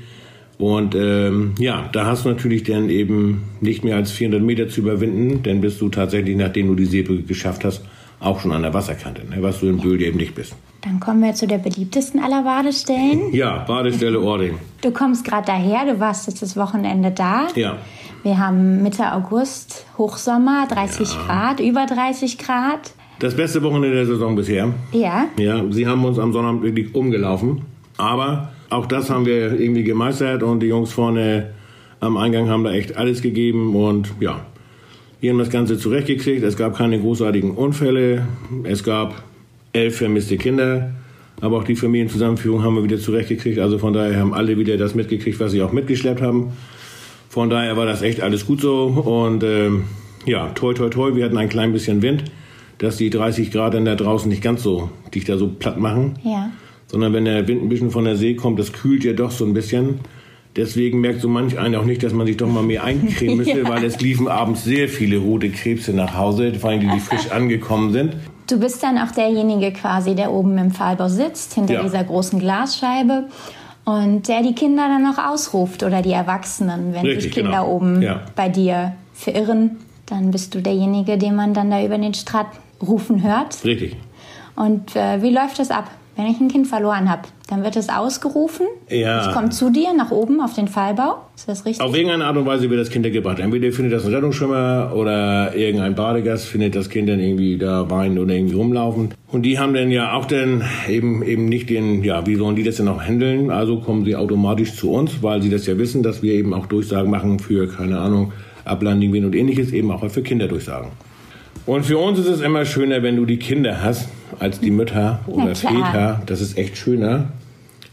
E: Und ähm, ja, da hast du natürlich dann eben nicht mehr als 400 Meter zu überwinden, denn bist du tatsächlich, nachdem du die Seebrücke geschafft hast, auch schon an der Wasserkante, ne? was du in. Böhl eben nicht bist.
B: Dann kommen wir zu der beliebtesten aller Badestellen.
E: Ja, Badestelle Ording.
B: Du kommst gerade daher, du warst jetzt das Wochenende da.
E: Ja.
B: Wir haben Mitte August, Hochsommer, 30 ja. Grad, über 30 Grad.
E: Das beste Wochenende der Saison bisher.
B: Ja.
E: Ja, sie haben uns am Sonnabend wirklich umgelaufen. Aber auch das haben wir irgendwie gemeistert und die Jungs vorne am Eingang haben da echt alles gegeben und ja, wir haben das Ganze zurechtgekriegt. Es gab keine großartigen Unfälle. Es gab elf vermisste Kinder. Aber auch die Familienzusammenführung haben wir wieder zurechtgekriegt. Also von daher haben alle wieder das mitgekriegt, was sie auch mitgeschleppt haben. Von daher war das echt alles gut so. Und ähm, ja, toi, toi, toi. Wir hatten ein klein bisschen Wind dass die 30 Grad dann da draußen nicht ganz so dich da so platt machen.
B: Ja.
E: Sondern wenn der Wind ein bisschen von der See kommt, das kühlt ja doch so ein bisschen. Deswegen merkt so manch einer auch nicht, dass man sich doch mal mehr eincremen müsste, ja. weil es liefen abends sehr viele rote Krebse nach Hause, vor allem die, die frisch angekommen sind.
B: Du bist dann auch derjenige quasi, der oben im Pfahlbau sitzt, hinter ja. dieser großen Glasscheibe und der die Kinder dann noch ausruft oder die Erwachsenen, wenn
E: Richtig,
B: sich Kinder
E: genau.
B: oben
E: ja.
B: bei dir verirren, dann bist du derjenige, den man dann da über den Strat rufen hört.
E: Richtig.
B: Und äh, wie läuft das ab? Wenn ich ein Kind verloren habe, dann wird es ausgerufen.
E: Ja.
B: Es kommt zu dir nach oben auf den Fallbau. Ist das richtig?
E: Auf irgendeine Art und Weise wird das Kind gebracht. Entweder findet das ein Rettungsschwimmer oder irgendein Badegast findet das Kind dann irgendwie da weinen oder irgendwie rumlaufen. Und die haben dann ja auch dann eben, eben nicht den, ja, wie sollen die das denn auch handeln? Also kommen sie automatisch zu uns, weil sie das ja wissen, dass wir eben auch Durchsagen machen für, keine Ahnung, Ablanding, und ähnliches, eben auch für Kinder durchsagen. Und für uns ist es immer schöner, wenn du die Kinder hast, als die Mütter oder Väter. Das ist echt schöner.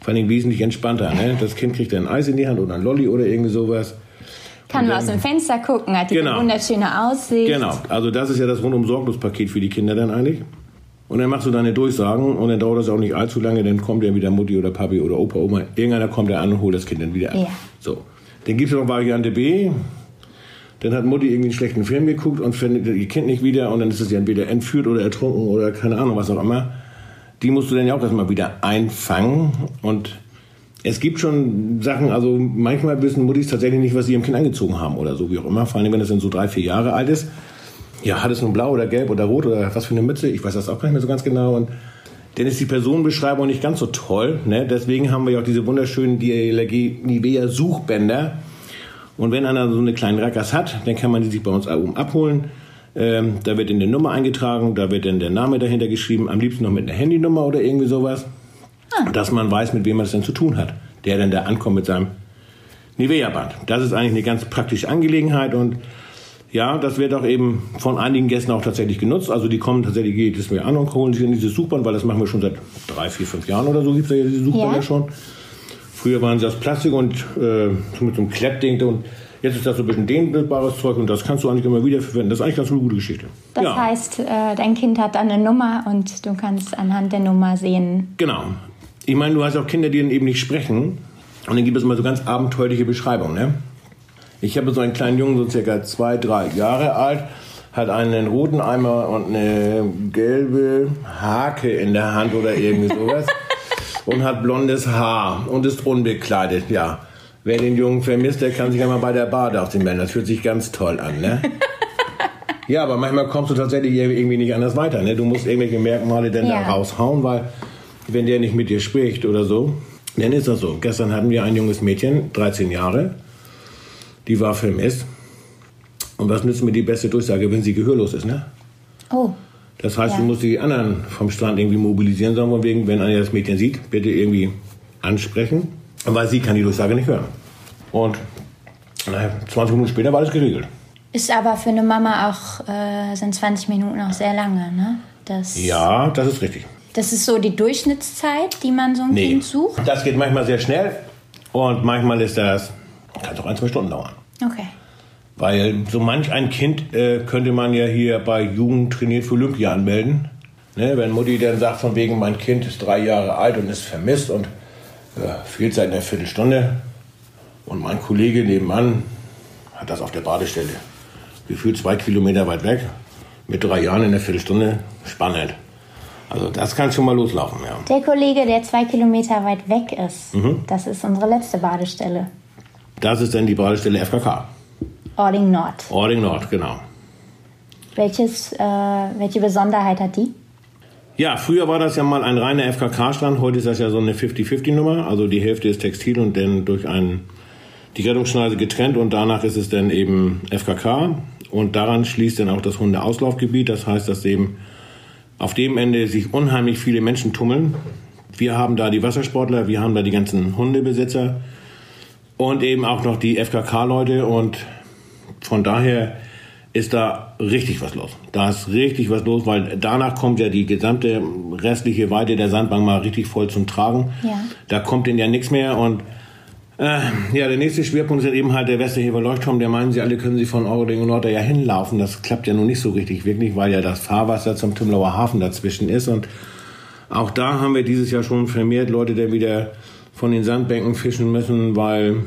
E: Vor allem wesentlich entspannter. Ne? Das Kind kriegt dann ein Eis in die Hand oder ein Lolli oder irgendwie sowas.
B: Kann man aus dem Fenster gucken, hat
E: genau.
B: die wunderschöne Aussicht.
E: Genau, also das ist ja das rundum sorglos-Paket für die Kinder dann eigentlich. Und dann machst du deine Durchsagen und dann dauert das auch nicht allzu lange, dann kommt ja wieder Mutti oder Papi oder Opa, Oma. Irgendeiner kommt da an und holt das Kind dann wieder ab.
B: Ja.
E: So. Dann gibt es noch Variante B. Dann hat Mutti irgendwie einen schlechten Film geguckt und findet ihr Kind nicht wieder und dann ist es ja entweder entführt oder ertrunken oder keine Ahnung, was auch immer. Die musst du dann ja auch erstmal wieder einfangen und es gibt schon Sachen, also manchmal wissen Muttis tatsächlich nicht, was sie ihrem Kind angezogen haben oder so, wie auch immer. Vor allem, wenn es dann so drei, vier Jahre alt ist. Ja, hat es nun blau oder gelb oder rot oder was für eine Mütze? Ich weiß das auch gar nicht mehr so ganz genau. Und dann ist die Personenbeschreibung nicht ganz so toll. Ne? Deswegen haben wir ja auch diese wunderschönen DLRG Nivea Suchbänder und wenn einer so eine kleine Rackers hat, dann kann man die sich bei uns oben abholen. Ähm, da wird in der Nummer eingetragen, da wird dann der Name dahinter geschrieben, am liebsten noch mit einer Handynummer oder irgendwie sowas, ah. dass man weiß, mit wem man es denn zu tun hat, der dann da ankommt mit seinem Nivea-Band. Das ist eigentlich eine ganz praktische Angelegenheit und ja, das wird auch eben von einigen Gästen auch tatsächlich genutzt. Also die kommen tatsächlich jedes Mal an und holen sich in dieses Suchband, weil das machen wir schon seit drei, vier, fünf Jahren oder so, gibt es ja diese Suchbänder ja. schon. Früher waren sie aus Plastik und äh, mit so einem Kleppding und jetzt ist das so ein bisschen dehnbares Zeug und das kannst du eigentlich immer wieder verwenden. Das ist eigentlich ganz eine gute Geschichte.
B: Das ja. heißt, äh, dein Kind hat dann eine Nummer und du kannst anhand der Nummer sehen.
E: Genau. Ich meine, du hast auch Kinder, die dann eben nicht sprechen und dann gibt es immer so ganz abenteuerliche Beschreibungen. Ne? Ich habe so einen kleinen Jungen, so circa zwei, drei Jahre alt, hat einen roten Eimer und eine gelbe Hake in der Hand oder irgendwie sowas. Und hat blondes Haar und ist unbekleidet, ja. Wer den Jungen vermisst, der kann sich ja mal bei der Bade auf den melden. Das fühlt sich ganz toll an, ne? ja, aber manchmal kommst du tatsächlich irgendwie nicht anders weiter, ne? Du musst irgendwelche Merkmale dann ja. da raushauen, weil wenn der nicht mit dir spricht oder so, dann ist das so. Gestern hatten wir ein junges Mädchen, 13 Jahre, die war vermisst. Und was nützt mir die beste Durchsage, wenn sie gehörlos ist, ne?
B: Oh.
E: Das heißt, ja. du musst die anderen vom Strand irgendwie mobilisieren, sondern wegen, wenn einer das Mädchen sieht, bitte irgendwie ansprechen, weil sie kann die Durchsage nicht hören. Und naja, 20 Minuten später war das geregelt.
B: Ist aber für eine Mama auch, äh, sind 20 Minuten auch sehr lange, ne?
E: Das ja, das ist richtig.
B: Das ist so die Durchschnittszeit, die man so ein nee, Kind sucht?
E: Das geht manchmal sehr schnell und manchmal ist das, kann es auch ein, zwei Stunden dauern.
B: Okay.
E: Weil so manch ein Kind äh, könnte man ja hier bei Jugend trainiert für Olympia anmelden. Ne, wenn Mutti dann sagt, von wegen, mein Kind ist drei Jahre alt und ist vermisst und äh, fehlt seit einer Viertelstunde. Und mein Kollege nebenan hat das auf der Badestelle. Gefühlt zwei Kilometer weit weg. Mit drei Jahren in der Viertelstunde. Spannend. Also das kann schon mal loslaufen, ja.
B: Der Kollege, der zwei Kilometer weit weg ist, mhm. das ist unsere letzte Badestelle.
E: Das ist dann die Badestelle FKK.
B: Ording Nord.
E: Ording Nord, genau.
B: Welches, äh, welche Besonderheit hat die?
E: Ja, früher war das ja mal ein reiner FKK-Strand, heute ist das ja so eine 50-50-Nummer. Also die Hälfte ist Textil und dann durch ein, die Rettungsschneise getrennt und danach ist es dann eben FKK. Und daran schließt dann auch das Hundeauslaufgebiet. Das heißt, dass eben auf dem Ende sich unheimlich viele Menschen tummeln. Wir haben da die Wassersportler, wir haben da die ganzen Hundebesitzer und eben auch noch die FKK-Leute und von daher ist da richtig was los. Da ist richtig was los, weil danach kommt ja die gesamte restliche Weite der Sandbank mal richtig voll zum Tragen. Ja. Da kommt denn ja nichts mehr und äh, ja, der nächste Schwerpunkt ist eben halt der Westerheber Leuchtturm. Der meinen sie alle, können sie von Auding und Nord ja hinlaufen. Das klappt ja nun nicht so richtig wirklich, weil ja das Fahrwasser zum Tümlauer Hafen dazwischen ist und auch da haben wir dieses Jahr schon vermehrt Leute, die wieder von den Sandbänken fischen müssen, weil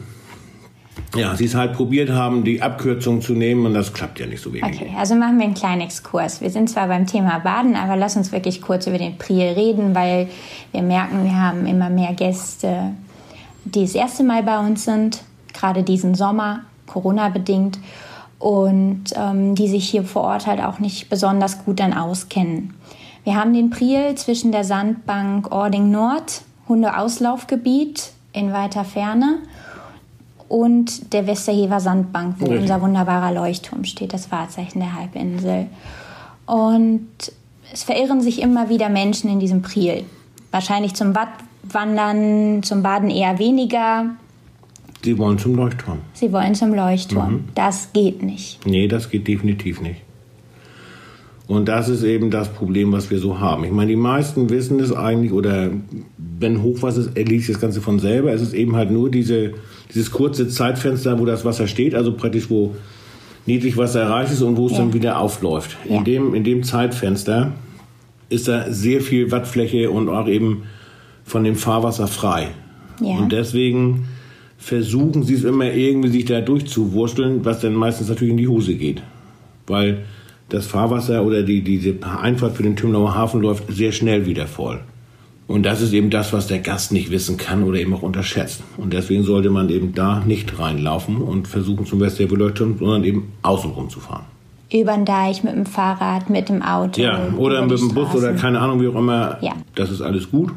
E: ja, sie es halt probiert haben, die Abkürzung zu nehmen und das klappt ja nicht so wenig.
B: Okay, also machen wir einen kleinen Exkurs. Wir sind zwar beim Thema Baden, aber lass uns wirklich kurz über den Priel reden, weil wir merken, wir haben immer mehr Gäste, die das erste Mal bei uns sind, gerade diesen Sommer, Corona-bedingt, und ähm, die sich hier vor Ort halt auch nicht besonders gut dann auskennen. Wir haben den Priel zwischen der Sandbank Ording Nord, Hundeauslaufgebiet in weiter Ferne und der Westerhever Sandbank, wo Richtig. unser wunderbarer Leuchtturm steht, das Wahrzeichen der Halbinsel. Und es verirren sich immer wieder Menschen in diesem Priel. Wahrscheinlich zum Wattwandern, zum Baden eher weniger.
E: Sie wollen zum Leuchtturm.
B: Sie wollen zum Leuchtturm. Mhm. Das geht nicht.
E: Nee, das geht definitiv nicht. Und das ist eben das Problem, was wir so haben. Ich meine, die meisten wissen es eigentlich, oder wenn Hochwasser ist, erledigt das Ganze von selber. Es ist eben halt nur diese dieses kurze Zeitfenster, wo das Wasser steht, also praktisch wo Niedrigwasser erreicht ist und wo es ja. dann wieder aufläuft. Ja. In, dem, in dem Zeitfenster ist da sehr viel Wattfläche und auch eben von dem Fahrwasser frei. Ja. Und deswegen versuchen sie es immer irgendwie sich da durchzuwursteln, was dann meistens natürlich in die Hose geht. Weil das Fahrwasser oder die, diese Einfahrt für den Tümlauer Hafen läuft sehr schnell wieder voll. Und das ist eben das, was der Gast nicht wissen kann oder eben auch unterschätzt. Und deswegen sollte man eben da nicht reinlaufen und versuchen zum Westseebeleuchtung, sondern eben außenrum zu fahren.
B: Über den Deich mit dem Fahrrad, mit dem Auto.
E: Ja, oder mit dem Bus oder keine Ahnung, wie auch immer. Ja. Das ist alles gut.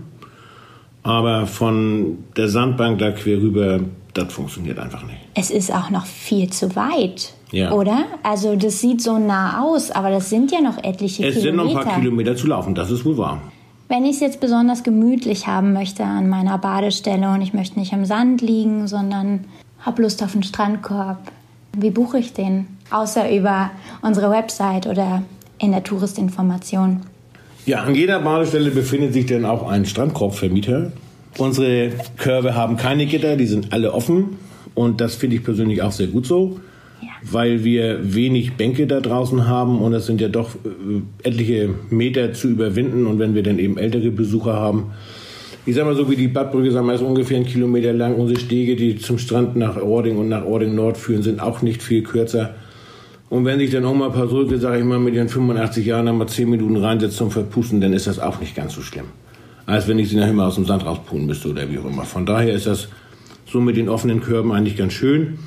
E: Aber von der Sandbank da quer rüber, das funktioniert einfach nicht.
B: Es ist auch noch viel zu weit. Ja. Oder? Also das sieht so nah aus, aber das sind ja noch etliche
E: es
B: Kilometer. Es
E: sind noch ein paar Kilometer zu laufen, das ist wohl wahr.
B: Wenn ich es jetzt besonders gemütlich haben möchte an meiner Badestelle und ich möchte nicht im Sand liegen, sondern habe Lust auf einen Strandkorb, wie buche ich den? Außer über unsere Website oder in der Touristinformation.
E: Ja, an jeder Badestelle befindet sich dann auch ein Strandkorbvermieter. Unsere Körbe haben keine Gitter, die sind alle offen und das finde ich persönlich auch sehr gut so weil wir wenig Bänke da draußen haben und es sind ja doch äh, etliche Meter zu überwinden und wenn wir dann eben ältere Besucher haben, ich sag mal so wie die Badbrücke, sagen wir, ist ungefähr einen Kilometer lang. Unsere Stege, die zum Strand nach Ording und nach Ording Nord führen, sind auch nicht viel kürzer. Und wenn sich dann auch mal ein paar Sulke, sage ich mal, mit ihren 85 Jahren einmal 10 Minuten reinsetzt zum Verpusten, dann ist das auch nicht ganz so schlimm. Als wenn ich sie nachher mal aus dem Sand rauspulen müsste oder wie auch immer. Von daher ist das so mit den offenen Körben eigentlich ganz schön.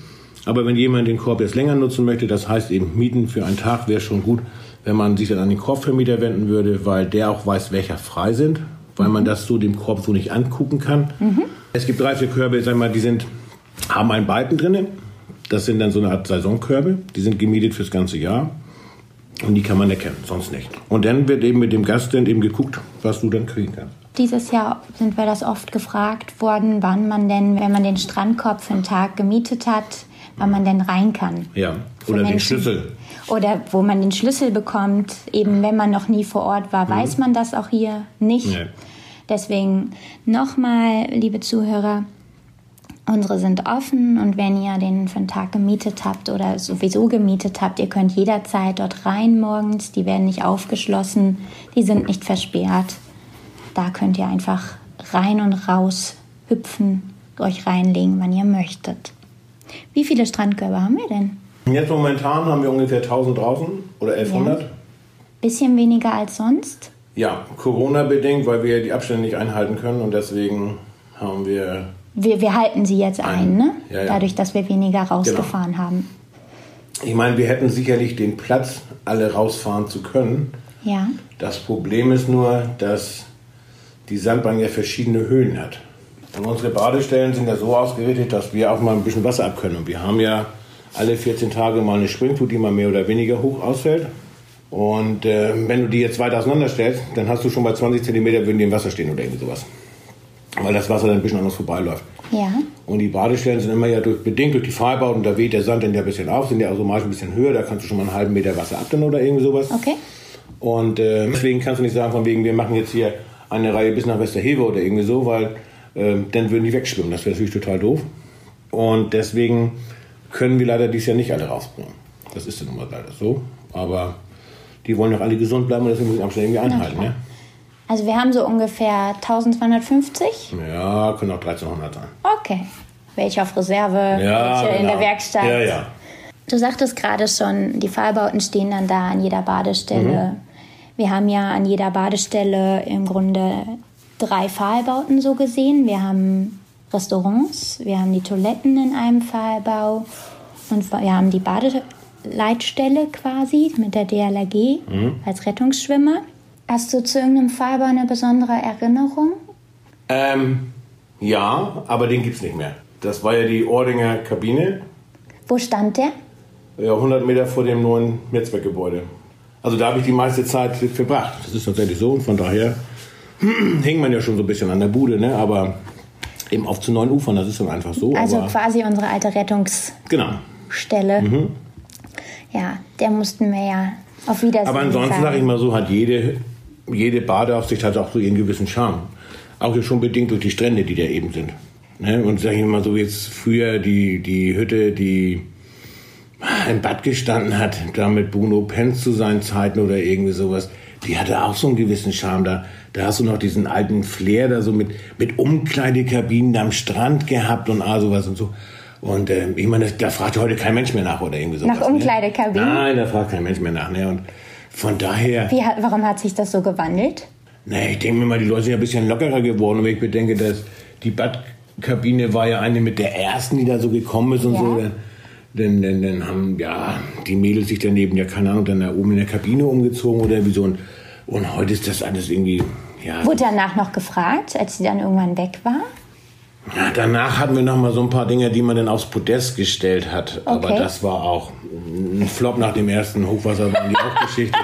E: Aber wenn jemand den Korb jetzt länger nutzen möchte, das heißt eben mieten für einen Tag, wäre schon gut, wenn man sich dann an den Korbvermieter wenden würde, weil der auch weiß, welcher frei sind, weil man das so dem Korb so nicht angucken kann. Mhm. Es gibt drei, vier Körbe, sag mal, die sind, haben einen Balken drinnen. Das sind dann so eine Art Saisonkörbe. Die sind gemietet fürs ganze Jahr. Und die kann man erkennen, sonst nicht. Und dann wird eben mit dem Gast dann eben geguckt, was du dann kriegen kannst.
B: Dieses Jahr sind wir das oft gefragt worden, wann man denn, wenn man den Strandkorb für einen Tag gemietet hat, wann man denn rein kann.
E: Ja, oder den Schlüssel.
B: Oder wo man den Schlüssel bekommt. Eben, wenn man noch nie vor Ort war, mhm. weiß man das auch hier nicht. Nee. Deswegen nochmal, liebe Zuhörer, Unsere sind offen und wenn ihr den für einen Tag gemietet habt oder sowieso gemietet habt, ihr könnt jederzeit dort rein morgens. Die werden nicht aufgeschlossen, die sind nicht versperrt. Da könnt ihr einfach rein und raus hüpfen, euch reinlegen, wann ihr möchtet. Wie viele Strandkörbe haben wir denn?
E: Jetzt momentan haben wir ungefähr 1000 draußen oder 1100. Ja.
B: Bisschen weniger als sonst?
E: Ja, Corona-bedingt, weil wir die Abstände nicht einhalten können und deswegen haben wir
B: wir, wir halten sie jetzt ein, ne? Ja, ja. dadurch, dass wir weniger rausgefahren genau. haben.
E: Ich meine, wir hätten sicherlich den Platz, alle rausfahren zu können.
B: Ja.
E: Das Problem ist nur, dass die Sandbahn ja verschiedene Höhen hat. Und unsere Badestellen sind ja so ausgerichtet, dass wir auch mal ein bisschen Wasser abkönnen. Und wir haben ja alle 14 Tage mal eine Springflut, die mal mehr oder weniger hoch ausfällt. Und äh, wenn du die jetzt weiter auseinanderstellst, dann hast du schon bei 20 cm würden die im Wasser stehen oder irgendwie sowas weil das Wasser dann ein bisschen anders vorbeiläuft.
B: Ja.
E: Und die Badestellen sind immer ja durch, bedingt durch die Freibauten, da weht der Sand dann ja ein bisschen auf, sind ja automatisch ein bisschen höher, da kannst du schon mal einen halben Meter Wasser abtun oder irgendwie sowas.
B: Okay.
E: Und äh, deswegen kannst du nicht sagen, von wegen, wir machen jetzt hier eine Reihe bis nach Westerhewe oder irgendwie so, weil äh, dann würden die wegschwimmen. Das wäre natürlich total doof. Und deswegen können wir leider dieses Jahr nicht alle rausbringen. Das ist dann nun mal leider so. Aber die wollen doch alle gesund bleiben und deswegen müssen wir Abstand irgendwie einhalten. Ja,
B: also wir haben so ungefähr 1250.
E: Ja, können auch 1300 sein.
B: Okay. Welche auf Reserve,
E: ja,
B: welche
E: genau.
B: in der Werkstatt.
E: Ja, ja.
B: Du sagtest gerade schon, die Fallbauten stehen dann da an jeder Badestelle. Mhm. Wir haben ja an jeder Badestelle im Grunde drei Pfahlbauten so gesehen. Wir haben Restaurants, wir haben die Toiletten in einem Pfahlbau und wir haben die Badeleitstelle quasi mit der DLRG mhm. als Rettungsschwimmer. Hast du zu irgendeinem Faber eine besondere Erinnerung?
E: Ähm, ja, aber den gibt es nicht mehr. Das war ja die Ordinger Kabine.
B: Wo stand der?
E: Ja, 100 Meter vor dem neuen Netzwerkgebäude. Also da habe ich die meiste Zeit verbracht. Das ist tatsächlich so und von daher hängt man ja schon so ein bisschen an der Bude, ne? aber eben auf zu neuen Ufern, das ist dann einfach so.
B: Also quasi unsere alte Rettungsstelle.
E: Genau. Mhm.
B: Ja, der mussten wir ja auf Wiedersehen
E: Aber ansonsten sage ich mal so, hat jede jede Badeaufsicht hat auch so ihren gewissen Charme. Auch schon bedingt durch die Strände, die da eben sind. Ne? Und sag ich mal so, jetzt früher die, die Hütte, die im Bad gestanden hat, da mit Bruno Penz zu seinen Zeiten oder irgendwie sowas, die hatte auch so einen gewissen Charme. Da, da hast du noch diesen alten Flair da so mit, mit Umkleidekabinen am Strand gehabt und all sowas und so. Und äh, ich meine, da fragt heute kein Mensch mehr nach oder irgendwie sowas.
B: Nach ne? Umkleidekabinen?
E: Ne? Nein, da fragt kein Mensch mehr nach. Ne? Und von daher.
B: Wie, warum hat sich das so gewandelt?
E: Na, ich denke mir mal, die Leute sind ja ein bisschen lockerer geworden. Und wenn ich bedenke, dass die Badkabine war ja eine mit der ersten, die da so gekommen ist und ja. so. Dann, dann, dann, dann, haben ja die Mädels sich daneben, ja, keine Ahnung, dann da oben in der Kabine umgezogen oder wie so. Und, und heute ist das alles irgendwie. Ja.
B: Wurde danach noch gefragt, als sie dann irgendwann weg war?
E: Ja, danach hatten wir noch mal so ein paar Dinge, die man dann aufs Podest gestellt hat. Okay. Aber das war auch ein Flop nach dem ersten Hochwasser, war die auch Geschichte.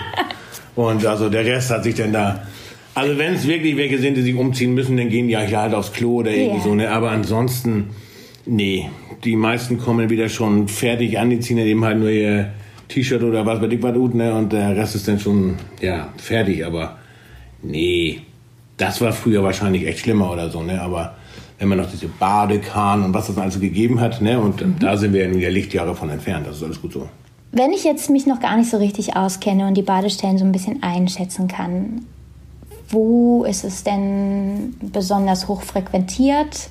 E: Und also der Rest hat sich dann da. Also wenn es wirklich welche sind, die sich umziehen müssen, dann gehen die halt aufs Klo oder irgendwie yeah. so. Ne? Aber ansonsten, nee. Die meisten kommen wieder schon fertig an, die ziehen dann eben halt nur ihr T-Shirt oder was bei dick was ne? Und der Rest ist dann schon, ja, fertig. Aber nee, das war früher wahrscheinlich echt schlimmer oder so, ne? Aber wenn man noch diese Badekahn und was das also gegeben hat. Ne? Und mhm. da sind wir ja ja Lichtjahre von entfernt. Das ist alles gut so.
B: Wenn ich jetzt mich noch gar nicht so richtig auskenne und die Badestellen so ein bisschen einschätzen kann, wo ist es denn besonders hoch frequentiert?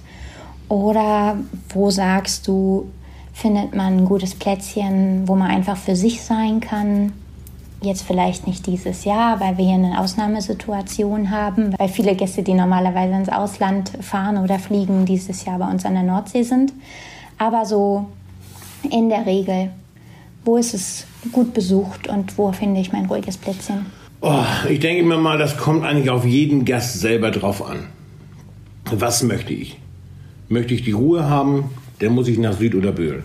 B: Oder wo sagst du, findet man ein gutes Plätzchen, wo man einfach für sich sein kann? Jetzt vielleicht nicht dieses Jahr, weil wir hier eine Ausnahmesituation haben, weil viele Gäste, die normalerweise ins Ausland fahren oder fliegen, dieses Jahr bei uns an der Nordsee sind. Aber so in der Regel, wo ist es gut besucht und wo finde ich mein ruhiges Plätzchen?
E: Oh, ich denke mir mal, das kommt eigentlich auf jeden Gast selber drauf an. Was möchte ich? Möchte ich die Ruhe haben, dann muss ich nach Süd oder Böhl.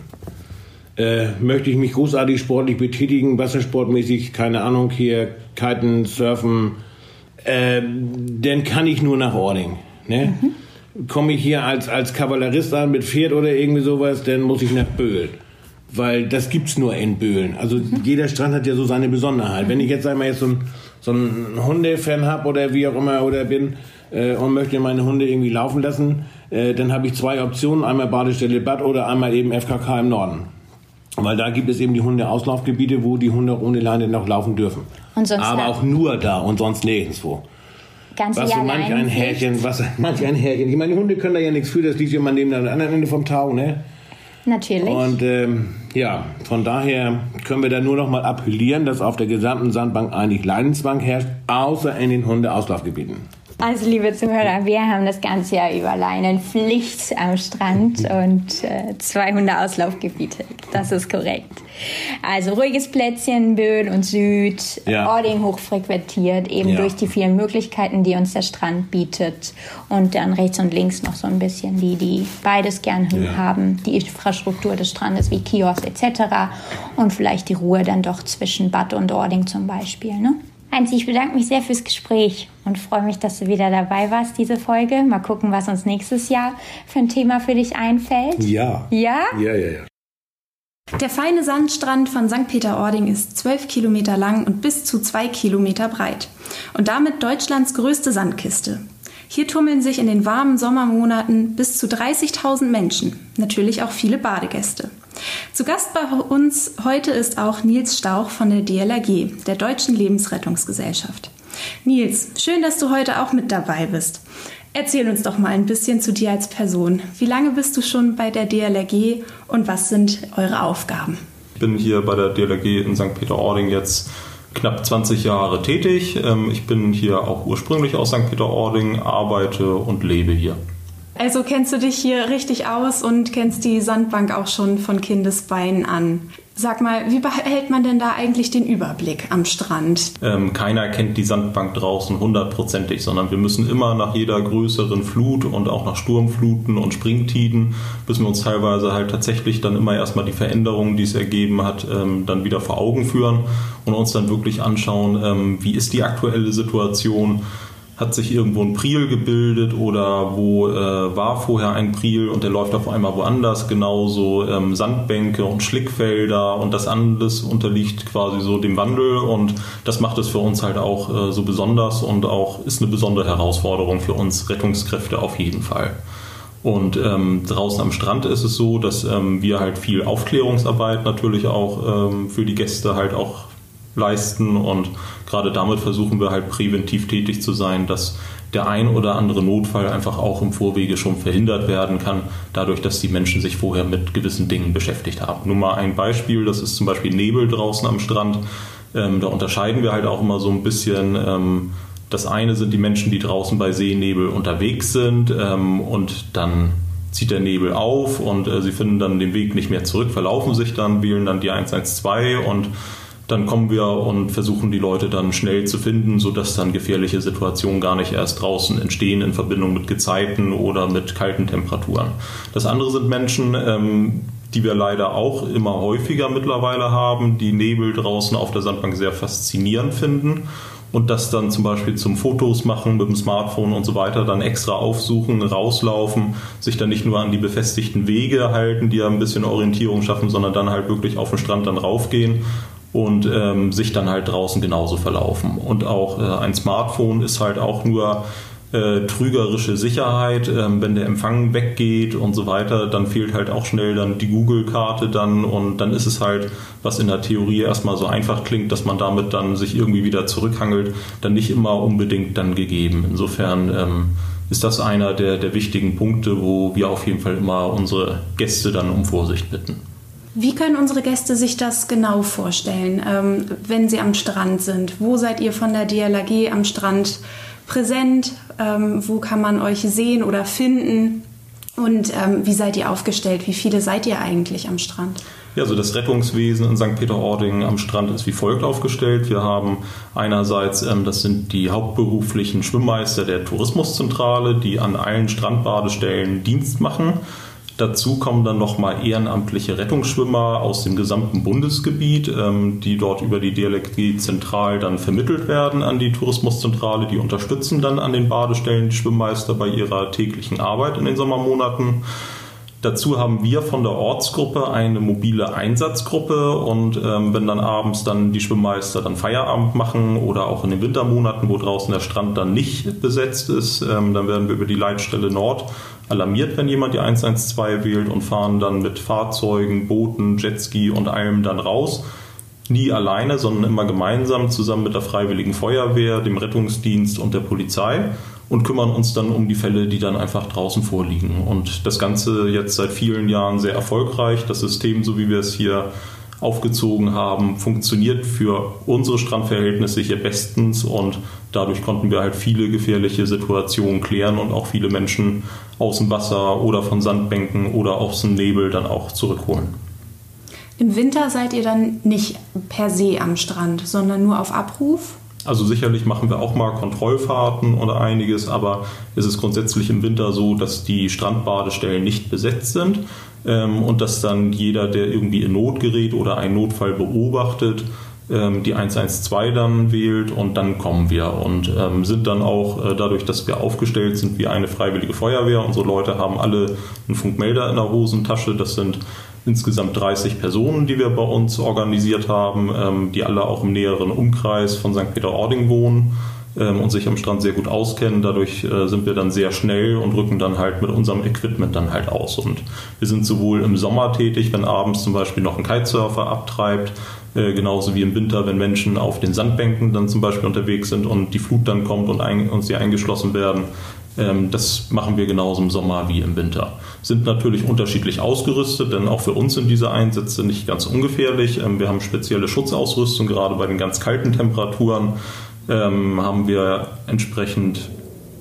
E: Äh, möchte ich mich großartig sportlich betätigen, wassersportmäßig, keine Ahnung, hier kiten, surfen, äh, dann kann ich nur nach Ording. Ne? Mhm. Komme ich hier als, als Kavallerist an mit Pferd oder irgendwie sowas, dann muss ich nach Böhl. Weil das gibt's nur in Böhlen. Also mhm. jeder Strand hat ja so seine Besonderheit. Wenn ich jetzt einmal jetzt so ein, so ein Hundefan habe oder wie auch immer oder bin äh, und möchte meine Hunde irgendwie laufen lassen, äh, dann habe ich zwei Optionen, einmal Badestelle Bad oder einmal eben FKK im Norden. Weil da gibt es eben die Hundeauslaufgebiete, wo die Hunde ohne Leine noch laufen dürfen. Aber auch nur da und sonst nirgendwo.
B: Ganz
E: was so manch ein Härchen, was manch ein Härchen. Ich meine, die Hunde können da ja nichts für, das liegt ja mal neben der anderen Ende vom Tau, ne?
B: Natürlich.
E: Und ähm, ja, von daher können wir da nur noch mal appellieren, dass auf der gesamten Sandbank eigentlich Leinenzwang herrscht, außer in den Hundeauslaufgebieten.
B: Also liebe Zuhörer, wir haben das ganze Jahr über Leinenpflicht am Strand und äh, zwei Hundeauslaufgebiete. Das ist korrekt. Also ruhiges Plätzchen, Böhl und Süd, ja. Ording hochfrequentiert, eben ja. durch die vielen Möglichkeiten, die uns der Strand bietet. Und dann rechts und links noch so ein bisschen die, die beides gern ja. haben. Die Infrastruktur des Strandes wie Kiosk etc. Und vielleicht die Ruhe dann doch zwischen Bad und Ording zum Beispiel. Ne? Heinz, ich bedanke mich sehr fürs Gespräch und freue mich, dass du wieder dabei warst, diese Folge. Mal gucken, was uns nächstes Jahr für ein Thema für dich einfällt.
E: Ja.
B: Ja?
E: Ja, ja, ja.
C: Der feine Sandstrand von St. Peter-Ording ist zwölf Kilometer lang und bis zu zwei Kilometer breit und damit Deutschlands größte Sandkiste. Hier tummeln sich in den warmen Sommermonaten bis zu 30.000 Menschen, natürlich auch viele Badegäste. Zu Gast bei uns heute ist auch Nils Stauch von der DLRG, der Deutschen Lebensrettungsgesellschaft. Nils, schön, dass du heute auch mit dabei bist. Erzähl uns doch mal ein bisschen zu dir als Person. Wie lange bist du schon bei der DLRG und was sind eure Aufgaben?
F: Ich bin hier bei der DLRG in St. Peter-Ording jetzt knapp 20 Jahre tätig. Ähm, ich bin hier auch ursprünglich aus St. Peter-Ording, arbeite und lebe hier.
C: Also kennst du dich hier richtig aus und kennst die Sandbank auch schon von Kindesbeinen an. Sag mal, wie behält man denn da eigentlich den Überblick am Strand?
F: Ähm, keiner kennt die Sandbank draußen hundertprozentig, sondern wir müssen immer nach jeder größeren Flut und auch nach Sturmfluten und Springtiden, müssen wir uns teilweise halt tatsächlich dann immer erstmal die Veränderungen, die es ergeben hat, ähm, dann wieder vor Augen führen und uns dann wirklich anschauen, ähm, wie ist die aktuelle Situation hat sich irgendwo ein Priel gebildet oder wo äh, war vorher ein Priel und der läuft auf einmal woanders, genauso ähm, Sandbänke und Schlickfelder und das alles unterliegt quasi so dem Wandel und das macht es für uns halt auch äh, so besonders und auch ist eine besondere Herausforderung für uns Rettungskräfte auf jeden Fall. Und ähm, draußen am Strand ist es so, dass ähm, wir halt viel Aufklärungsarbeit natürlich auch ähm, für die Gäste halt auch leisten und gerade damit versuchen wir halt präventiv tätig zu sein, dass der ein oder andere Notfall einfach auch im Vorwege schon verhindert werden kann, dadurch, dass die Menschen sich vorher mit gewissen Dingen beschäftigt haben. Nur mal ein Beispiel, das ist zum Beispiel Nebel draußen am Strand. Ähm, da unterscheiden wir halt auch immer so ein bisschen. Ähm, das eine sind die Menschen, die draußen bei Seenebel unterwegs sind ähm, und dann zieht der Nebel auf und äh, sie finden dann den Weg nicht mehr zurück, verlaufen sich dann, wählen dann die 112 und dann kommen wir und versuchen die Leute dann schnell zu finden, sodass dann gefährliche Situationen gar nicht erst draußen entstehen in Verbindung mit Gezeiten oder mit kalten Temperaturen. Das andere sind Menschen, ähm, die wir leider auch immer häufiger mittlerweile haben, die Nebel draußen auf der Sandbank sehr faszinierend finden und das dann zum Beispiel zum Fotos machen mit dem Smartphone und so weiter, dann extra aufsuchen, rauslaufen, sich dann nicht nur an die befestigten Wege halten, die ja ein bisschen Orientierung schaffen, sondern dann halt wirklich auf den Strand dann raufgehen und ähm, sich dann halt draußen genauso verlaufen. Und auch äh, ein Smartphone ist halt auch nur äh, trügerische Sicherheit. Ähm, wenn der Empfang weggeht und so weiter, dann fehlt halt auch schnell dann die Google-Karte dann und dann ist es halt, was in der Theorie erstmal so einfach klingt, dass man damit dann sich irgendwie wieder zurückhangelt, dann nicht immer unbedingt dann gegeben. Insofern ähm, ist das einer der, der wichtigen Punkte, wo wir auf jeden Fall immer unsere Gäste dann um Vorsicht bitten.
C: Wie können unsere Gäste sich das genau vorstellen, ähm, wenn sie am Strand sind? Wo seid ihr von der DLAG am Strand präsent? Ähm, wo kann man euch sehen oder finden? Und ähm, wie seid ihr aufgestellt? Wie viele seid ihr eigentlich am Strand?
F: Ja, also das Rettungswesen in St. Peter-Ording am Strand ist wie folgt aufgestellt. Wir haben einerseits, ähm, das sind die hauptberuflichen Schwimmmeister der Tourismuszentrale, die an allen Strandbadestellen Dienst machen. Dazu kommen dann nochmal ehrenamtliche Rettungsschwimmer aus dem gesamten Bundesgebiet, ähm, die dort über die DLRG zentral dann vermittelt werden an die Tourismuszentrale. Die unterstützen dann an den Badestellen die Schwimmmeister bei ihrer täglichen Arbeit in den Sommermonaten. Dazu haben wir von der Ortsgruppe eine mobile Einsatzgruppe und ähm, wenn dann abends dann die Schwimmmeister dann Feierabend machen oder auch in den Wintermonaten, wo draußen der Strand dann nicht besetzt ist, ähm, dann werden wir über die Leitstelle Nord alarmiert, wenn jemand die 112 wählt und fahren dann mit Fahrzeugen, Booten, Jetski und allem dann raus. Nie alleine, sondern immer gemeinsam zusammen mit der Freiwilligen Feuerwehr, dem Rettungsdienst und der Polizei und kümmern uns dann um die Fälle, die dann einfach draußen vorliegen. Und das Ganze jetzt seit vielen Jahren sehr erfolgreich. Das System, so wie wir es hier aufgezogen haben, funktioniert für unsere Strandverhältnisse hier bestens und dadurch konnten wir halt viele gefährliche Situationen klären und auch viele Menschen aus dem Wasser oder von Sandbänken oder aus dem Nebel dann auch zurückholen.
C: Im Winter seid ihr dann nicht per se am Strand, sondern nur auf Abruf?
F: Also sicherlich machen wir auch mal Kontrollfahrten oder einiges, aber es ist grundsätzlich im Winter so, dass die Strandbadestellen nicht besetzt sind ähm, und dass dann jeder, der irgendwie in Not gerät oder einen Notfall beobachtet, ähm, die 112 dann wählt und dann kommen wir und ähm, sind dann auch äh, dadurch, dass wir aufgestellt sind wie eine freiwillige Feuerwehr. Unsere Leute haben alle einen Funkmelder in der Hosentasche. Das sind insgesamt 30 Personen, die wir bei uns organisiert haben, ähm, die alle auch im näheren Umkreis von St. Peter-Ording wohnen ähm, und sich am Strand sehr gut auskennen. Dadurch äh, sind wir dann sehr schnell und rücken dann halt mit unserem Equipment dann halt aus. Und wir sind sowohl im Sommer tätig, wenn abends zum Beispiel noch ein Kitesurfer abtreibt, äh, genauso wie im Winter, wenn Menschen auf den Sandbänken dann zum Beispiel unterwegs sind und die Flut dann kommt und, ein, und sie eingeschlossen werden, das machen wir genauso im Sommer wie im Winter. Sind natürlich unterschiedlich ausgerüstet, denn auch für uns sind diese Einsätze nicht ganz ungefährlich. Ähm, wir haben spezielle Schutzausrüstung, gerade bei den ganz kalten Temperaturen ähm, haben wir entsprechend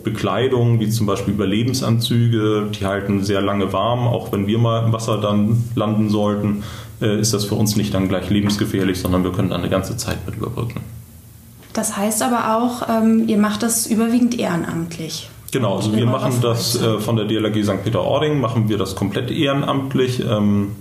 F: Bekleidung, wie zum Beispiel Überlebensanzüge, die halten sehr lange warm, auch wenn wir mal im Wasser dann landen sollten, äh, ist das für uns nicht dann gleich lebensgefährlich, sondern wir können dann eine ganze Zeit mit überbrücken.
C: Das heißt aber auch, ihr macht das überwiegend ehrenamtlich.
F: Genau, also wir machen das äh, von der DLRG St. Peter-Ording, machen wir das komplett ehrenamtlich. Ähm,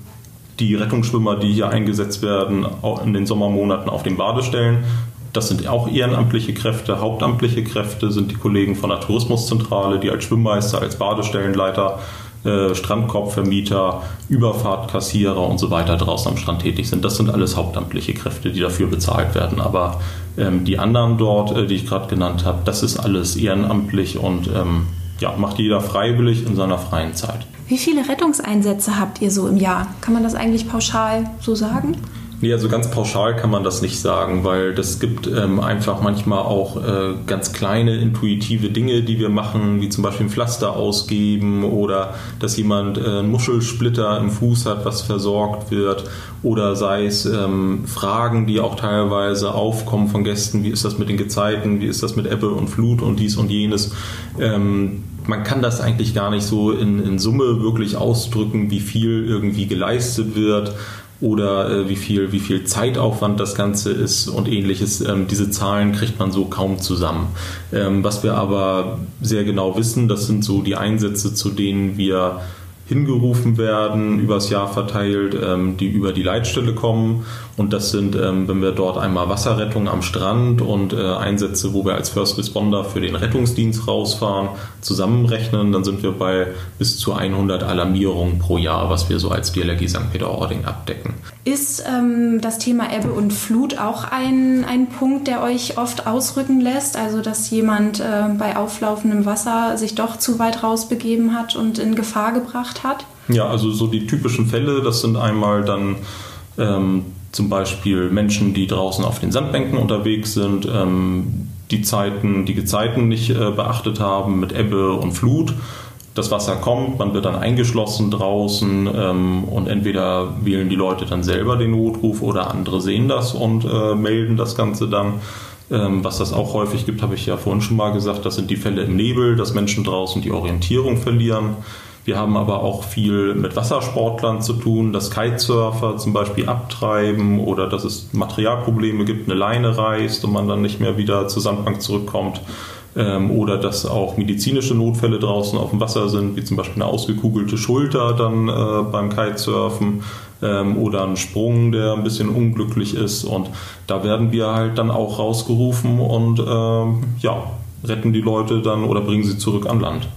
F: die Rettungsschwimmer, die hier eingesetzt werden in den Sommermonaten auf den Badestellen, das sind auch ehrenamtliche Kräfte. Hauptamtliche Kräfte sind die Kollegen von der Tourismuszentrale, die als Schwimmmeister, als Badestellenleiter äh, Strandkorbvermieter, Überfahrtkassierer und so weiter draußen am Strand tätig sind. Das sind alles hauptamtliche Kräfte, die dafür bezahlt werden. Aber ähm, die anderen dort, äh, die ich gerade genannt habe, das ist alles ehrenamtlich und ähm, ja, macht jeder freiwillig in seiner freien Zeit.
C: Wie viele Rettungseinsätze habt ihr so im Jahr? Kann man das eigentlich pauschal so sagen?
F: Nee, also ganz pauschal kann man das nicht sagen, weil das gibt ähm, einfach manchmal auch äh, ganz kleine intuitive Dinge, die wir machen, wie zum Beispiel ein Pflaster ausgeben oder dass jemand äh, einen Muschelsplitter im Fuß hat, was versorgt wird oder sei es ähm, Fragen, die auch teilweise aufkommen von Gästen, wie ist das mit den Gezeiten, wie ist das mit Ebbe und Flut und dies und jenes. Ähm, man kann das eigentlich gar nicht so in, in Summe wirklich ausdrücken, wie viel irgendwie geleistet wird oder äh, wie, viel, wie viel Zeitaufwand das Ganze ist und ähnliches. Ähm, diese Zahlen kriegt man so kaum zusammen. Ähm, was wir aber sehr genau wissen, das sind so die Einsätze, zu denen wir hingerufen werden, übers Jahr verteilt, ähm, die über die Leitstelle kommen. Und das sind, ähm, wenn wir dort einmal Wasserrettung am Strand und äh, Einsätze, wo wir als First Responder für den Rettungsdienst rausfahren, zusammenrechnen, dann sind wir bei bis zu 100 Alarmierungen pro Jahr, was wir so als DLRG St. Peter-Ording abdecken.
C: Ist ähm, das Thema Ebbe und Flut auch ein, ein Punkt, der euch oft ausrücken lässt? Also, dass jemand äh, bei auflaufendem Wasser sich doch zu weit rausbegeben hat und in Gefahr gebracht gemacht hat?
F: Ja, also so die typischen Fälle, das sind einmal dann ähm, zum Beispiel Menschen, die draußen auf den Sandbänken unterwegs sind, ähm, die Zeiten, die Gezeiten nicht äh, beachtet haben mit Ebbe und Flut das Wasser kommt, man wird dann eingeschlossen draußen ähm, und entweder wählen die Leute dann selber den Notruf oder andere sehen das und äh, melden das Ganze dann. Ähm, was das auch häufig gibt, habe ich ja vorhin schon mal gesagt, das sind die Fälle im Nebel, dass Menschen draußen die Orientierung verlieren. Wir haben aber auch viel mit Wassersportlern zu tun, dass Kitesurfer zum Beispiel abtreiben oder dass es Materialprobleme gibt, eine Leine reißt und man dann nicht mehr wieder zur Sandbank zurückkommt. Ähm, oder dass auch medizinische Notfälle draußen auf dem Wasser sind, wie zum Beispiel eine ausgekugelte Schulter dann äh, beim Kitesurfen ähm, oder ein Sprung, der ein bisschen unglücklich ist. Und da werden wir halt dann auch rausgerufen und ähm, ja, retten die Leute dann oder bringen sie zurück an Land.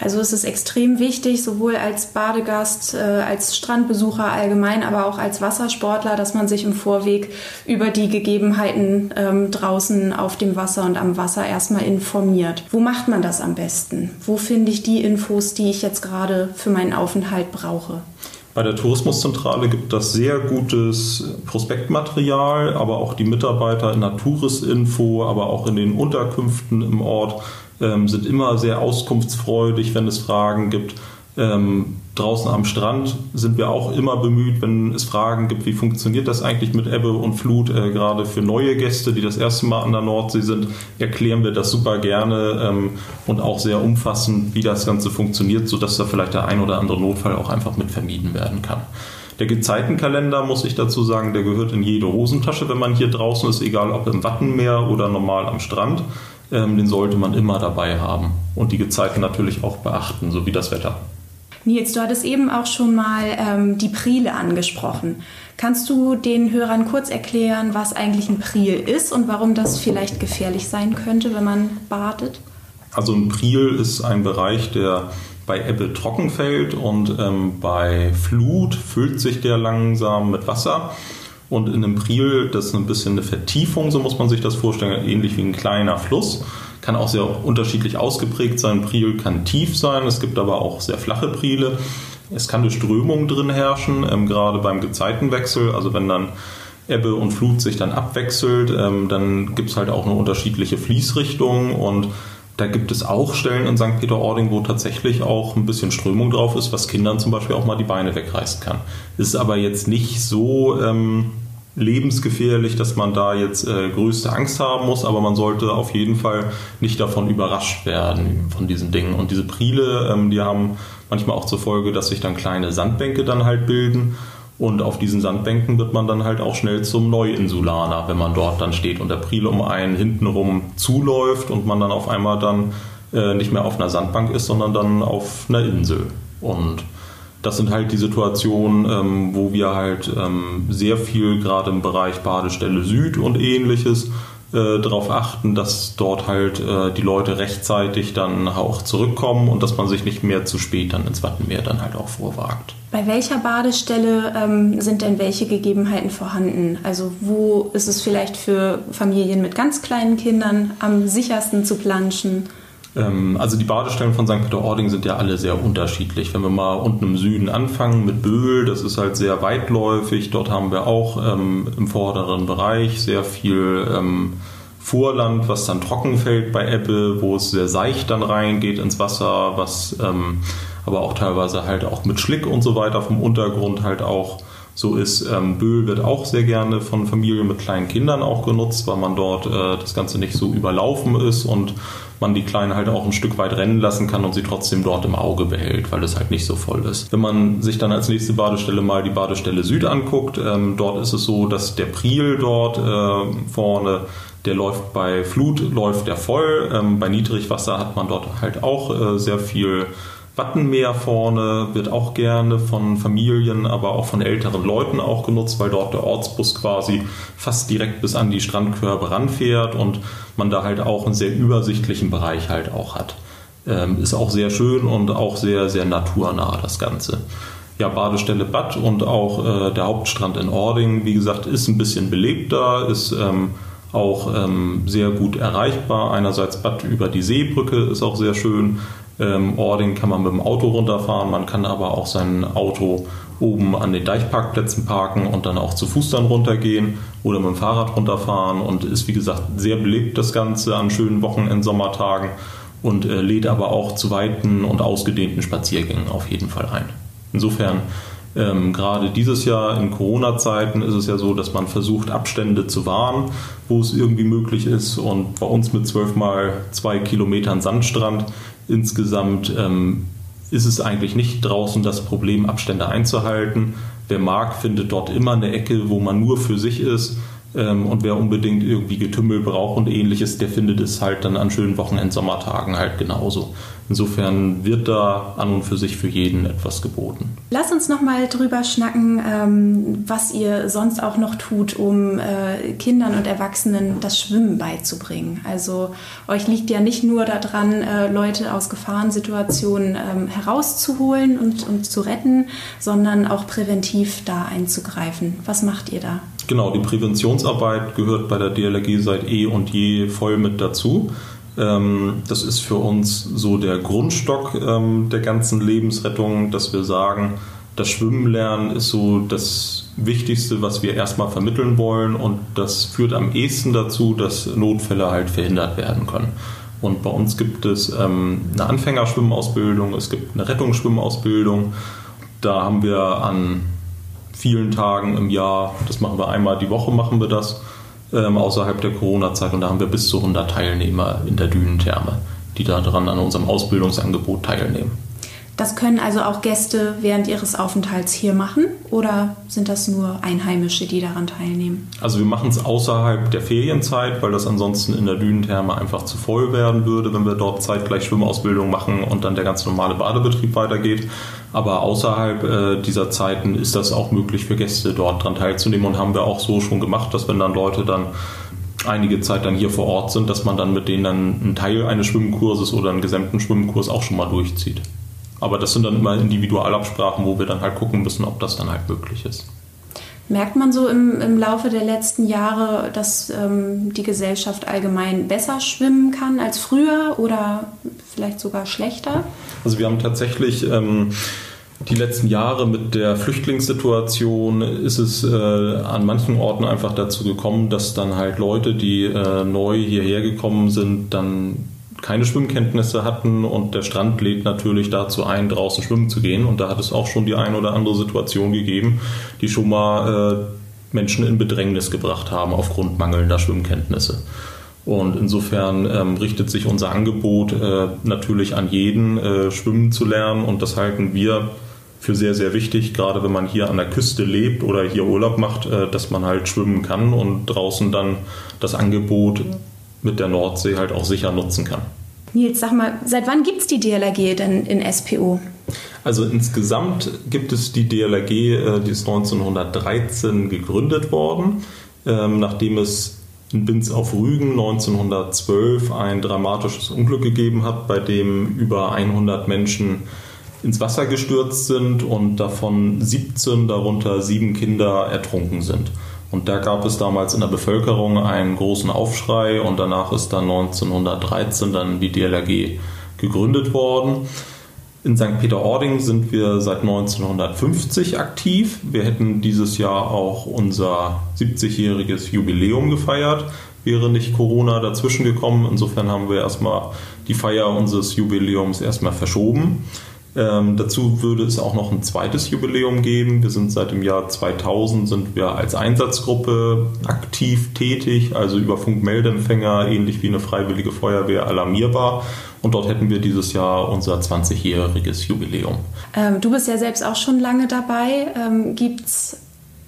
C: Also es ist extrem wichtig, sowohl als Badegast, äh, als Strandbesucher allgemein, aber auch als Wassersportler, dass man sich im Vorweg über die Gegebenheiten ähm, draußen auf dem Wasser und am Wasser erstmal informiert. Wo macht man das am besten? Wo finde ich die Infos, die ich jetzt gerade für meinen Aufenthalt brauche?
F: Bei der Tourismuszentrale gibt es sehr gutes Prospektmaterial, aber auch die Mitarbeiter in der Tourisinfo, aber auch in den Unterkünften im Ort ähm, sind immer sehr auskunftsfreudig, wenn es Fragen gibt. Ähm, draußen am Strand sind wir auch immer bemüht, wenn es Fragen gibt, wie funktioniert das eigentlich mit Ebbe und Flut, äh, gerade für neue Gäste, die das erste Mal an der Nordsee sind, erklären wir das super gerne ähm, und auch sehr umfassend, wie das Ganze funktioniert, sodass da vielleicht der ein oder andere Notfall auch einfach mit vermieden werden kann. Der Gezeitenkalender, muss ich dazu sagen, der gehört in jede Hosentasche, wenn man hier draußen ist, egal ob im Wattenmeer oder normal am Strand ähm, den sollte man immer dabei haben und die Gezeiten natürlich auch beachten, so wie das Wetter.
C: Nils, du hattest eben auch schon mal ähm, die Prile angesprochen. Kannst du den Hörern kurz erklären, was eigentlich ein Priel ist und warum das vielleicht gefährlich sein könnte, wenn man badet?
F: Also ein Priel ist ein Bereich, der bei Ebbe trocken fällt und ähm, bei Flut füllt sich der langsam mit Wasser. Und in einem Priel, das ist ein bisschen eine Vertiefung, so muss man sich das vorstellen, ähnlich wie ein kleiner Fluss. Kann auch sehr unterschiedlich ausgeprägt sein. Priel kann tief sein, es gibt aber auch sehr flache Priele. Es kann eine Strömung drin herrschen, ähm, gerade beim Gezeitenwechsel. Also wenn dann Ebbe und Flut sich dann abwechselt, ähm, dann gibt es halt auch eine unterschiedliche Fließrichtung und da gibt es auch Stellen in St. Peter-Ording, wo tatsächlich auch ein bisschen Strömung drauf ist, was Kindern zum Beispiel auch mal die Beine wegreißen kann. Ist aber jetzt nicht so ähm, lebensgefährlich, dass man da jetzt äh, größte Angst haben muss, aber man sollte auf jeden Fall nicht davon überrascht werden, von diesen Dingen. Und diese Priele, ähm, die haben manchmal auch zur Folge, dass sich dann kleine Sandbänke dann halt bilden. Und auf diesen Sandbänken wird man dann halt auch schnell zum Neuinsulaner, wenn man dort dann steht und der Priel um einen hintenrum zuläuft und man dann auf einmal dann äh, nicht mehr auf einer Sandbank ist, sondern dann auf einer Insel. Und das sind halt die Situationen, ähm, wo wir halt ähm, sehr viel gerade im Bereich Badestelle Süd und ähnliches äh, darauf achten, dass dort halt äh, die Leute rechtzeitig dann auch zurückkommen und dass man sich nicht mehr zu spät dann ins Wattenmeer dann halt auch vorwagt.
C: Bei welcher Badestelle ähm, sind denn welche Gegebenheiten vorhanden? Also wo ist es vielleicht für Familien mit ganz kleinen Kindern am sichersten zu planschen?
F: Ähm, also die Badestellen von St. Peter-Ording sind ja alle sehr unterschiedlich. Wenn wir mal unten im Süden anfangen mit Böhl, das ist halt sehr weitläufig. Dort haben wir auch ähm, im vorderen Bereich sehr viel ähm, Vorland, was dann trocken fällt bei Ebbe, wo es sehr seicht dann reingeht ins Wasser, was ähm, aber auch teilweise halt auch mit Schlick und so weiter vom Untergrund halt auch so ist. Ähm, Böhl wird auch sehr gerne von Familien mit kleinen Kindern auch genutzt, weil man dort äh, das Ganze nicht so überlaufen ist und man die Kleinen halt auch ein Stück weit rennen lassen kann und sie trotzdem dort im Auge behält, weil es halt nicht so voll ist. Wenn man sich dann als nächste Badestelle mal die Badestelle Süd anguckt, ähm, dort ist es so, dass der Priel dort äh, vorne der läuft bei Flut, läuft der voll. Ähm, bei Niedrigwasser hat man dort halt auch äh, sehr viel Wattenmeer vorne wird auch gerne von Familien, aber auch von älteren Leuten auch genutzt, weil dort der Ortsbus quasi fast direkt bis an die Strandkörbe ranfährt und man da halt auch einen sehr übersichtlichen Bereich halt auch hat. Ähm, ist auch sehr schön und auch sehr, sehr naturnah das Ganze. Ja, Badestelle Bad und auch äh, der Hauptstrand in Ording, wie gesagt, ist ein bisschen belebter, ist ähm, auch ähm, sehr gut erreichbar. Einerseits Bad über die Seebrücke ist auch sehr schön. Ähm, Ording kann man mit dem Auto runterfahren, man kann aber auch sein Auto oben an den Deichparkplätzen parken und dann auch zu Fuß dann runtergehen oder mit dem Fahrrad runterfahren und ist wie gesagt sehr belebt das Ganze an schönen Wochenend, Sommertagen und äh, lädt aber auch zu weiten und ausgedehnten Spaziergängen auf jeden Fall ein. Insofern ähm, gerade dieses Jahr in Corona-Zeiten ist es ja so, dass man versucht, Abstände zu wahren, wo es irgendwie möglich ist. Und bei uns mit zwölf mal zwei Kilometern Sandstrand insgesamt ähm, ist es eigentlich nicht draußen das Problem, Abstände einzuhalten. Wer mag, findet dort immer eine Ecke, wo man nur für sich ist ähm, und wer unbedingt irgendwie Getümmel braucht und ähnliches, der findet es halt dann an schönen Wochenend-Sommertagen halt genauso. Insofern wird da an und für sich für jeden etwas geboten.
C: Lass uns noch mal drüber schnacken, ähm, was ihr sonst auch noch tut, um äh, Kindern und Erwachsenen das Schwimmen beizubringen. Also euch liegt ja nicht nur daran, äh, Leute aus Gefahrensituationen ähm, herauszuholen und, und zu retten, sondern auch präventiv da einzugreifen. Was macht ihr da?
F: Genau, die Präventionsarbeit gehört bei der DLRG seit eh und je voll mit dazu. Ähm, das ist für uns so der Grundstock ähm, der ganzen Lebensrettung, dass wir sagen, das Schwimmen lernen ist so das Wichtigste, was wir erstmal vermitteln wollen und das führt am ehesten dazu, dass Notfälle halt verhindert werden können. Und bei uns gibt es ähm, eine Anfängerschwimmausbildung, es gibt eine Rettungsschwimmausbildung. Da haben wir an vielen Tagen im Jahr, das machen wir einmal die Woche, machen wir das, ähm, außerhalb der Corona-Zeit. Und da haben wir bis zu 100 Teilnehmer in der Dünentherme, die daran an unserem Ausbildungsangebot teilnehmen.
C: Das können also auch Gäste während ihres Aufenthalts hier machen oder sind das nur Einheimische, die daran teilnehmen?
F: Also wir machen es außerhalb der Ferienzeit, weil das ansonsten in der Dünentherme einfach zu voll werden würde, wenn wir dort zeitgleich Schwimmausbildung machen und dann der ganz normale Badebetrieb weitergeht. Aber außerhalb äh, dieser Zeiten ist das auch möglich für Gäste dort daran teilzunehmen und haben wir auch so schon gemacht, dass wenn dann Leute dann einige Zeit dann hier vor Ort sind, dass man dann mit denen dann einen Teil eines Schwimmkurses oder einen gesamten Schwimmkurs auch schon mal durchzieht. Aber das sind dann immer Individualabsprachen, wo wir dann halt gucken müssen, ob das dann halt möglich ist.
C: Merkt man so im, im Laufe der letzten Jahre, dass ähm, die Gesellschaft allgemein besser schwimmen kann als früher oder vielleicht sogar schlechter?
F: Also wir haben tatsächlich ähm, die letzten Jahre mit der Flüchtlingssituation ist es äh, an manchen Orten einfach dazu gekommen, dass dann halt Leute, die äh, neu hierher gekommen sind, dann keine Schwimmkenntnisse hatten und der Strand lädt natürlich dazu ein, draußen schwimmen zu gehen. Und da hat es auch schon die eine oder andere Situation gegeben, die schon mal äh, Menschen in Bedrängnis gebracht haben aufgrund mangelnder Schwimmkenntnisse. Und insofern ähm, richtet sich unser Angebot äh, natürlich an jeden, äh, schwimmen zu lernen. Und das halten wir für sehr, sehr wichtig, gerade wenn man hier an der Küste lebt oder hier Urlaub macht, äh, dass man halt schwimmen kann und draußen dann das Angebot mit der Nordsee halt auch sicher nutzen kann.
C: Nils, sag mal, seit wann gibt es die DLRG denn in SPO?
F: Also insgesamt gibt es die DLRG, äh, die ist 1913 gegründet worden, ähm, nachdem es in Binz auf Rügen 1912 ein dramatisches Unglück gegeben hat, bei dem über 100 Menschen ins Wasser gestürzt sind und davon 17, darunter sieben Kinder, ertrunken sind. Und da gab es damals in der Bevölkerung einen großen Aufschrei und danach ist dann 1913 dann die DLRG gegründet worden. In St. Peter-Ording sind wir seit 1950 aktiv. Wir hätten dieses Jahr auch unser 70-jähriges Jubiläum gefeiert, wäre nicht Corona dazwischen gekommen. Insofern haben wir erstmal die Feier unseres Jubiläums erstmal verschoben. Ähm, dazu würde es auch noch ein zweites Jubiläum geben. Wir sind seit dem Jahr 2000 sind wir als Einsatzgruppe aktiv tätig, also über Funkmeldeempfänger, ähnlich wie eine freiwillige Feuerwehr alarmierbar. Und dort hätten wir dieses Jahr unser 20-jähriges Jubiläum.
C: Ähm, du bist ja selbst auch schon lange dabei. Ähm, Gibt es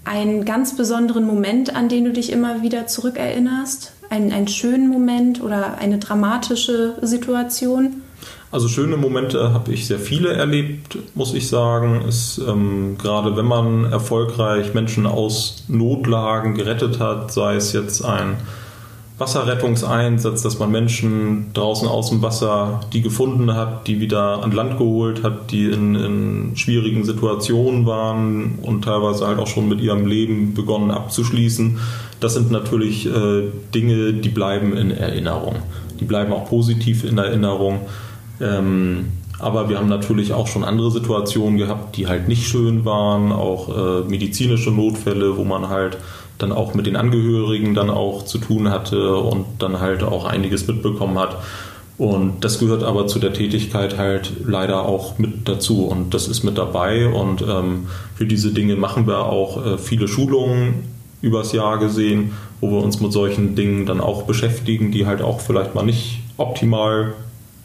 C: einen ganz besonderen Moment, an den du dich immer wieder zurückerinnerst? Einen, einen schönen Moment oder eine dramatische Situation?
F: Also schöne Momente habe ich sehr viele erlebt, muss ich sagen. Ist, ähm, gerade wenn man erfolgreich Menschen aus Notlagen gerettet hat, sei es jetzt ein Wasserrettungseinsatz, dass man Menschen draußen aus dem Wasser, die gefunden hat, die wieder an Land geholt hat, die in, in schwierigen Situationen waren und teilweise halt auch schon mit ihrem Leben begonnen abzuschließen. Das sind natürlich äh, Dinge, die bleiben in Erinnerung. Die bleiben auch positiv in Erinnerung. Ähm, aber wir haben natürlich auch schon andere Situationen gehabt, die halt nicht schön waren, auch äh, medizinische Notfälle, wo man halt dann auch mit den Angehörigen dann auch zu tun hatte und dann halt auch einiges mitbekommen hat, Und das gehört aber zu der Tätigkeit halt leider auch mit dazu. Und das ist mit dabei. Und ähm, für diese Dinge machen wir auch äh, viele Schulungen übers Jahr gesehen, wo wir uns mit solchen Dingen dann auch beschäftigen, die halt auch vielleicht mal nicht optimal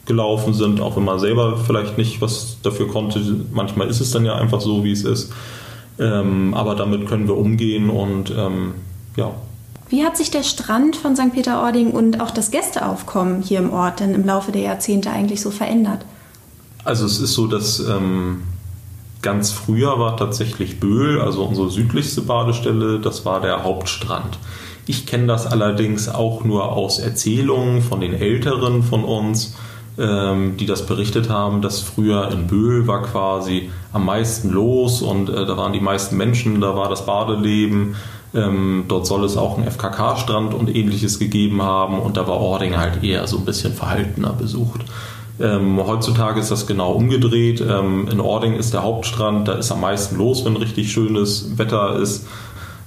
F: gelaufen sind, auch wenn man selber vielleicht nicht was dafür konnte. Manchmal ist es dann ja einfach so, wie es ist. Ähm, aber damit können wir umgehen und ähm, ja.
C: Wie hat sich der Strand von St. Peter-Ording und auch das Gästeaufkommen hier im Ort denn im Laufe der Jahrzehnte eigentlich so verändert?
F: Also es ist so, dass ähm, ganz früher war tatsächlich Böhl, also unsere südlichste Badestelle, das war der Hauptstrand. Ich kenne das allerdings auch nur aus Erzählungen von den Älteren von uns, ähm, die das berichtet haben, dass früher in Böhl war quasi am meisten los und äh, da waren die meisten Menschen, da war das Badeleben. Ähm, dort soll es auch einen FKK-Strand und ähnliches gegeben haben und da war Ording halt eher so ein bisschen verhaltener besucht. Ähm, heutzutage ist das genau umgedreht. Ähm, in Ording ist der Hauptstrand, da ist am meisten los, wenn richtig schönes Wetter ist.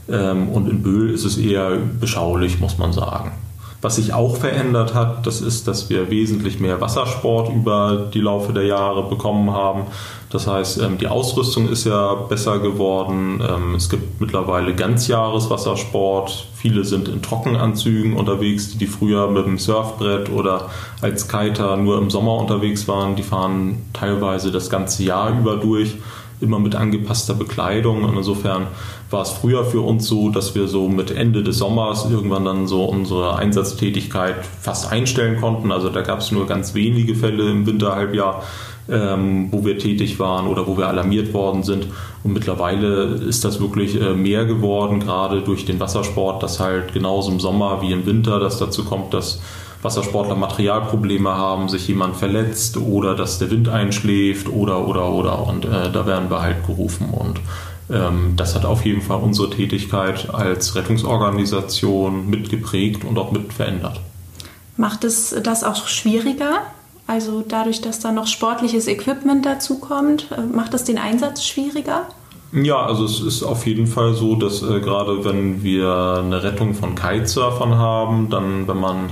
F: Ähm, und in Böhl ist es eher beschaulich, muss man sagen. Was sich auch verändert hat, das ist, dass wir wesentlich mehr Wassersport über die Laufe der Jahre bekommen haben. Das heißt, ähm, die Ausrüstung ist ja besser geworden. Ähm, es gibt mittlerweile Ganzjahreswassersport. Viele sind in Trockenanzügen unterwegs, die früher mit dem Surfbrett oder als Kiter nur im Sommer unterwegs waren. Die fahren teilweise das ganze Jahr über durch immer mit angepasster Bekleidung. Und insofern war es früher für uns so, dass wir so mit Ende des Sommers irgendwann dann so unsere Einsatztätigkeit fast einstellen konnten. Also da gab es nur ganz wenige Fälle im Winterhalbjahr, ähm, wo wir tätig waren oder wo wir alarmiert worden sind. Und mittlerweile ist das wirklich äh, mehr geworden, gerade durch den Wassersport, dass halt genauso im Sommer wie im Winter das dazu kommt, dass Wassersportler Materialprobleme haben, sich jemand verletzt oder dass der Wind einschläft oder oder oder und äh, da werden wir halt gerufen und ähm, das hat auf jeden Fall unsere Tätigkeit als Rettungsorganisation mitgeprägt und auch mit verändert.
C: Macht es das auch schwieriger? Also dadurch, dass da noch sportliches Equipment dazu kommt, äh, macht das den Einsatz schwieriger?
F: Ja, also es ist auf jeden Fall so, dass äh, gerade wenn wir eine Rettung von Kitesurfern haben, dann wenn man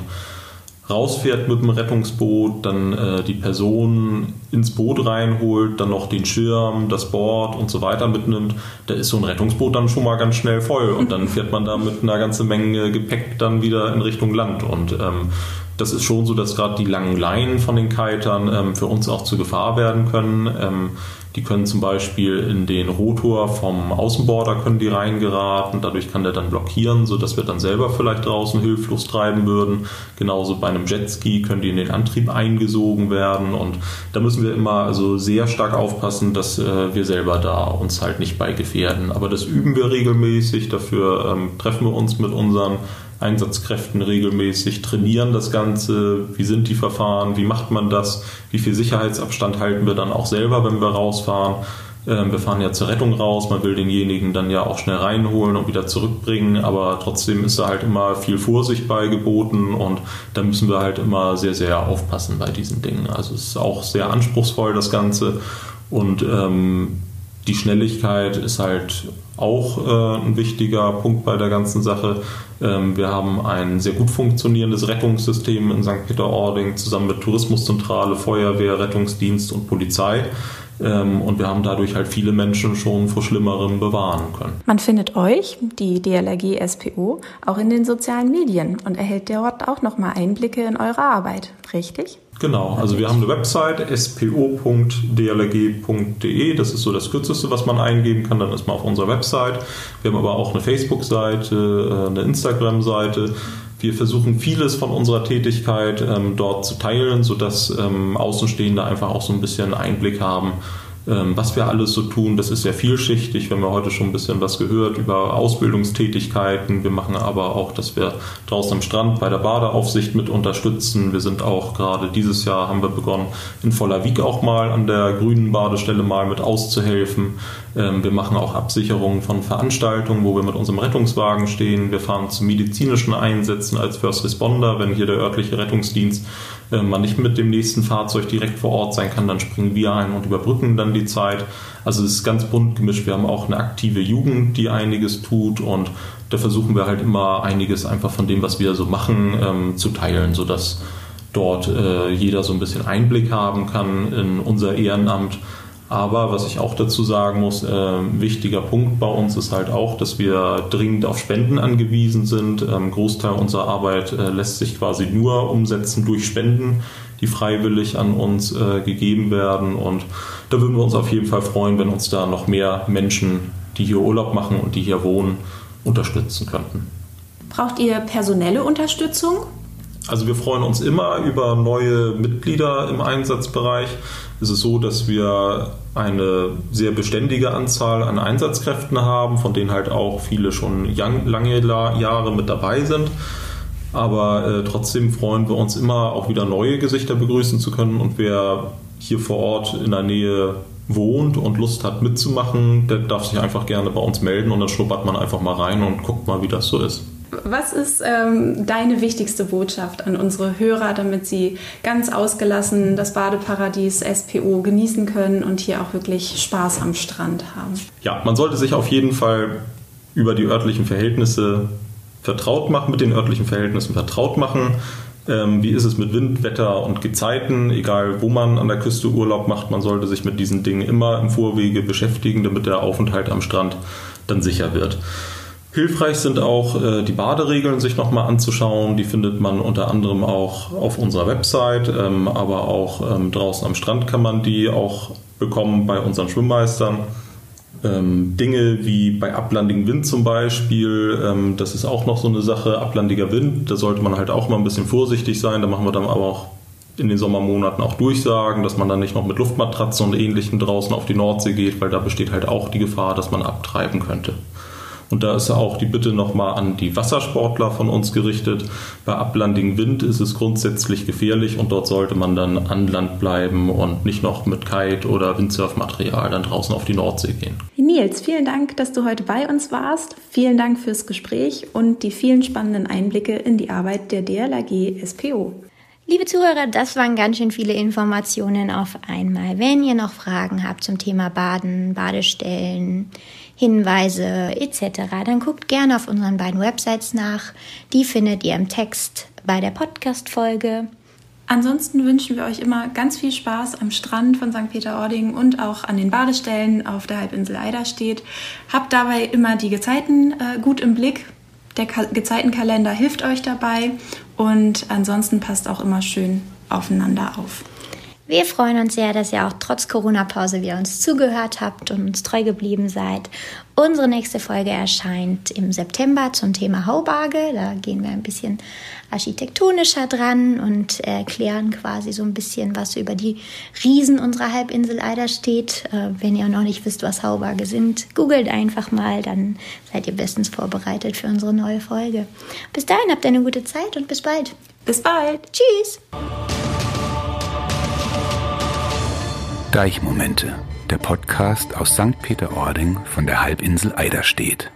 F: rausfährt mit dem Rettungsboot, dann äh, die Person ins Boot reinholt, dann noch den Schirm, das Board und so weiter mitnimmt, da ist so ein Rettungsboot dann schon mal ganz schnell voll. Und dann fährt man da mit einer ganzen Menge Gepäck dann wieder in Richtung Land. Und ähm, das ist schon so, dass gerade die langen Leinen von den Kitern ähm, für uns auch zu Gefahr werden können. Ähm, die können zum Beispiel in den Rotor vom Außenborder können die reingeraten, dadurch kann der dann blockieren, sodass wir dann selber vielleicht draußen hilflos treiben würden. Genauso bei einem Jetski können die in den Antrieb eingesogen werden und da müssen wir immer also sehr stark aufpassen, dass äh, wir selber da uns halt nicht bei gefährden. Aber das üben wir regelmäßig, dafür ähm, treffen wir uns mit unseren Einsatzkräften regelmäßig, trainieren das Ganze, wie sind die Verfahren, wie macht man das, wie viel Sicherheitsabstand halten wir dann auch selber, wenn wir rausfahren. Ähm, wir fahren ja zur Rettung raus, man will denjenigen dann ja auch schnell reinholen und wieder zurückbringen, aber trotzdem ist da halt immer viel Vorsicht bei geboten und da müssen wir halt immer sehr, sehr aufpassen bei diesen Dingen. Also es ist auch sehr anspruchsvoll das Ganze. Und ähm, die Schnelligkeit ist halt auch äh, ein wichtiger Punkt bei der ganzen Sache. Ähm, wir haben ein sehr gut funktionierendes Rettungssystem in St. Peter-Ording zusammen mit Tourismuszentrale, Feuerwehr, Rettungsdienst und Polizei. Ähm, und wir haben dadurch halt viele Menschen schon vor Schlimmerem bewahren können.
C: Man findet euch, die DLRG SPO, auch in den sozialen Medien und erhält dort auch nochmal Einblicke in eure Arbeit, richtig?
F: Genau, also wir haben eine Website spo.dlg.de, das ist so das kürzeste, was man eingeben kann, dann ist man auf unserer Website. Wir haben aber auch eine Facebook-Seite, äh, eine Instagram-Seite. Wir versuchen vieles von unserer Tätigkeit ähm, dort zu teilen, sodass ähm, Außenstehende einfach auch so ein bisschen Einblick haben, was wir alles so tun, das ist sehr vielschichtig. Wir haben ja heute schon ein bisschen was gehört über Ausbildungstätigkeiten. Wir machen aber auch, dass wir draußen am Strand bei der Badeaufsicht mit unterstützen. Wir sind auch gerade dieses Jahr haben wir begonnen, in Vollerwiek auch mal an der grünen Badestelle mal mit auszuhelfen. Ähm, wir machen auch Absicherungen von Veranstaltungen, wo wir mit unserem Rettungswagen stehen. Wir fahren zu medizinischen Einsätzen als First Responder, wenn hier der örtliche Rettungsdienst äh, man nicht mit dem nächsten Fahrzeug direkt vor Ort sein kann, dann springen wir ein und überbrücken dann die Zeit. Also es ist ganz bunt gemischt. Wir haben auch eine aktive Jugend, die einiges tut und da versuchen wir halt immer einiges einfach von dem, was wir so machen, ähm, zu teilen, sodass dort äh, jeder so ein bisschen Einblick haben kann in unser Ehrenamt. Aber was ich auch dazu sagen muss, äh, wichtiger Punkt bei uns ist halt auch, dass wir dringend auf Spenden angewiesen sind. Ähm, Großteil unserer Arbeit äh, lässt sich quasi nur umsetzen durch Spenden, die freiwillig an uns äh, gegeben werden. Und da würden wir uns auf jeden Fall freuen, wenn uns da noch mehr Menschen, die hier Urlaub machen und die hier wohnen, unterstützen könnten.
C: Braucht ihr personelle Unterstützung?
F: Also wir freuen uns immer über neue Mitglieder im Einsatzbereich. Es ist so, dass wir eine sehr beständige Anzahl an Einsatzkräften haben, von denen halt auch viele schon lange Jahre mit dabei sind. Aber äh, trotzdem freuen wir uns immer, auch wieder neue Gesichter begrüßen zu können. Und wer hier vor Ort in der Nähe wohnt und Lust hat mitzumachen, der darf sich einfach gerne bei uns melden und dann schnuppert man einfach mal rein und guckt mal, wie das so ist.
C: Was ist ähm, deine wichtigste Botschaft an unsere Hörer, damit sie ganz ausgelassen das Badeparadies SPO genießen können und hier auch wirklich Spaß am Strand haben?
F: Ja, man sollte sich auf jeden Fall über die örtlichen Verhältnisse vertraut machen, mit den örtlichen Verhältnissen vertraut machen. Ähm, wie ist es mit Wind, Wetter und Gezeiten? Egal, wo man an der Küste Urlaub macht, man sollte sich mit diesen Dingen immer im Vorwege beschäftigen, damit der Aufenthalt am Strand dann sicher wird. Hilfreich sind auch äh, die Baderegeln sich nochmal anzuschauen. Die findet man unter anderem auch auf unserer Website, ähm, aber auch ähm, draußen am Strand kann man die auch bekommen bei unseren Schwimmmeistern. Ähm, Dinge wie bei ablandigem Wind zum Beispiel, ähm, das ist auch noch so eine Sache, ablandiger Wind, da sollte man halt auch mal ein bisschen vorsichtig sein. Da machen wir dann aber auch in den Sommermonaten auch durchsagen, dass man dann nicht noch mit Luftmatratzen und ähnlichem draußen auf die Nordsee geht, weil da besteht halt auch die Gefahr, dass man abtreiben könnte. Und da ist auch die Bitte nochmal an die Wassersportler von uns gerichtet. Bei ablandigem Wind ist es grundsätzlich gefährlich und dort sollte man dann an Land bleiben und nicht noch mit Kite oder Windsurfmaterial dann draußen auf die Nordsee gehen.
C: Nils, vielen Dank, dass du heute bei uns warst. Vielen Dank fürs Gespräch und die vielen spannenden Einblicke in die Arbeit der DLRG SPO.
B: Liebe Zuhörer, das waren ganz schön viele Informationen auf einmal. Wenn ihr noch Fragen habt zum Thema Baden, Badestellen, Hinweise etc., dann guckt gerne auf unseren beiden Websites nach. Die findet ihr im Text bei der Podcast-Folge.
C: Ansonsten wünschen wir euch immer ganz viel Spaß am Strand von St. Peter-Ording und auch an den Badestellen auf der Halbinsel Eiderstedt. Habt dabei immer die Gezeiten äh, gut im Blick. Der Ka Gezeitenkalender hilft euch dabei und ansonsten passt auch immer schön aufeinander auf.
B: Wir freuen uns sehr, dass ihr auch trotz Corona-Pause wieder uns zugehört habt und uns treu geblieben seid. Unsere nächste Folge erscheint im September zum Thema Haubarge. Da gehen wir ein bisschen architektonischer dran und erklären quasi so ein bisschen was über die Riesen unserer Halbinsel Eiderstedt. Äh, wenn ihr noch nicht wisst, was Haubarge sind, googelt einfach mal, dann seid ihr bestens vorbereitet für unsere neue Folge. Bis dahin habt ihr eine gute Zeit und bis bald.
C: Bis bald.
B: Tschüss.
A: Deichmomente, der Podcast aus St. Peter-Ording von der Halbinsel Eiderstedt.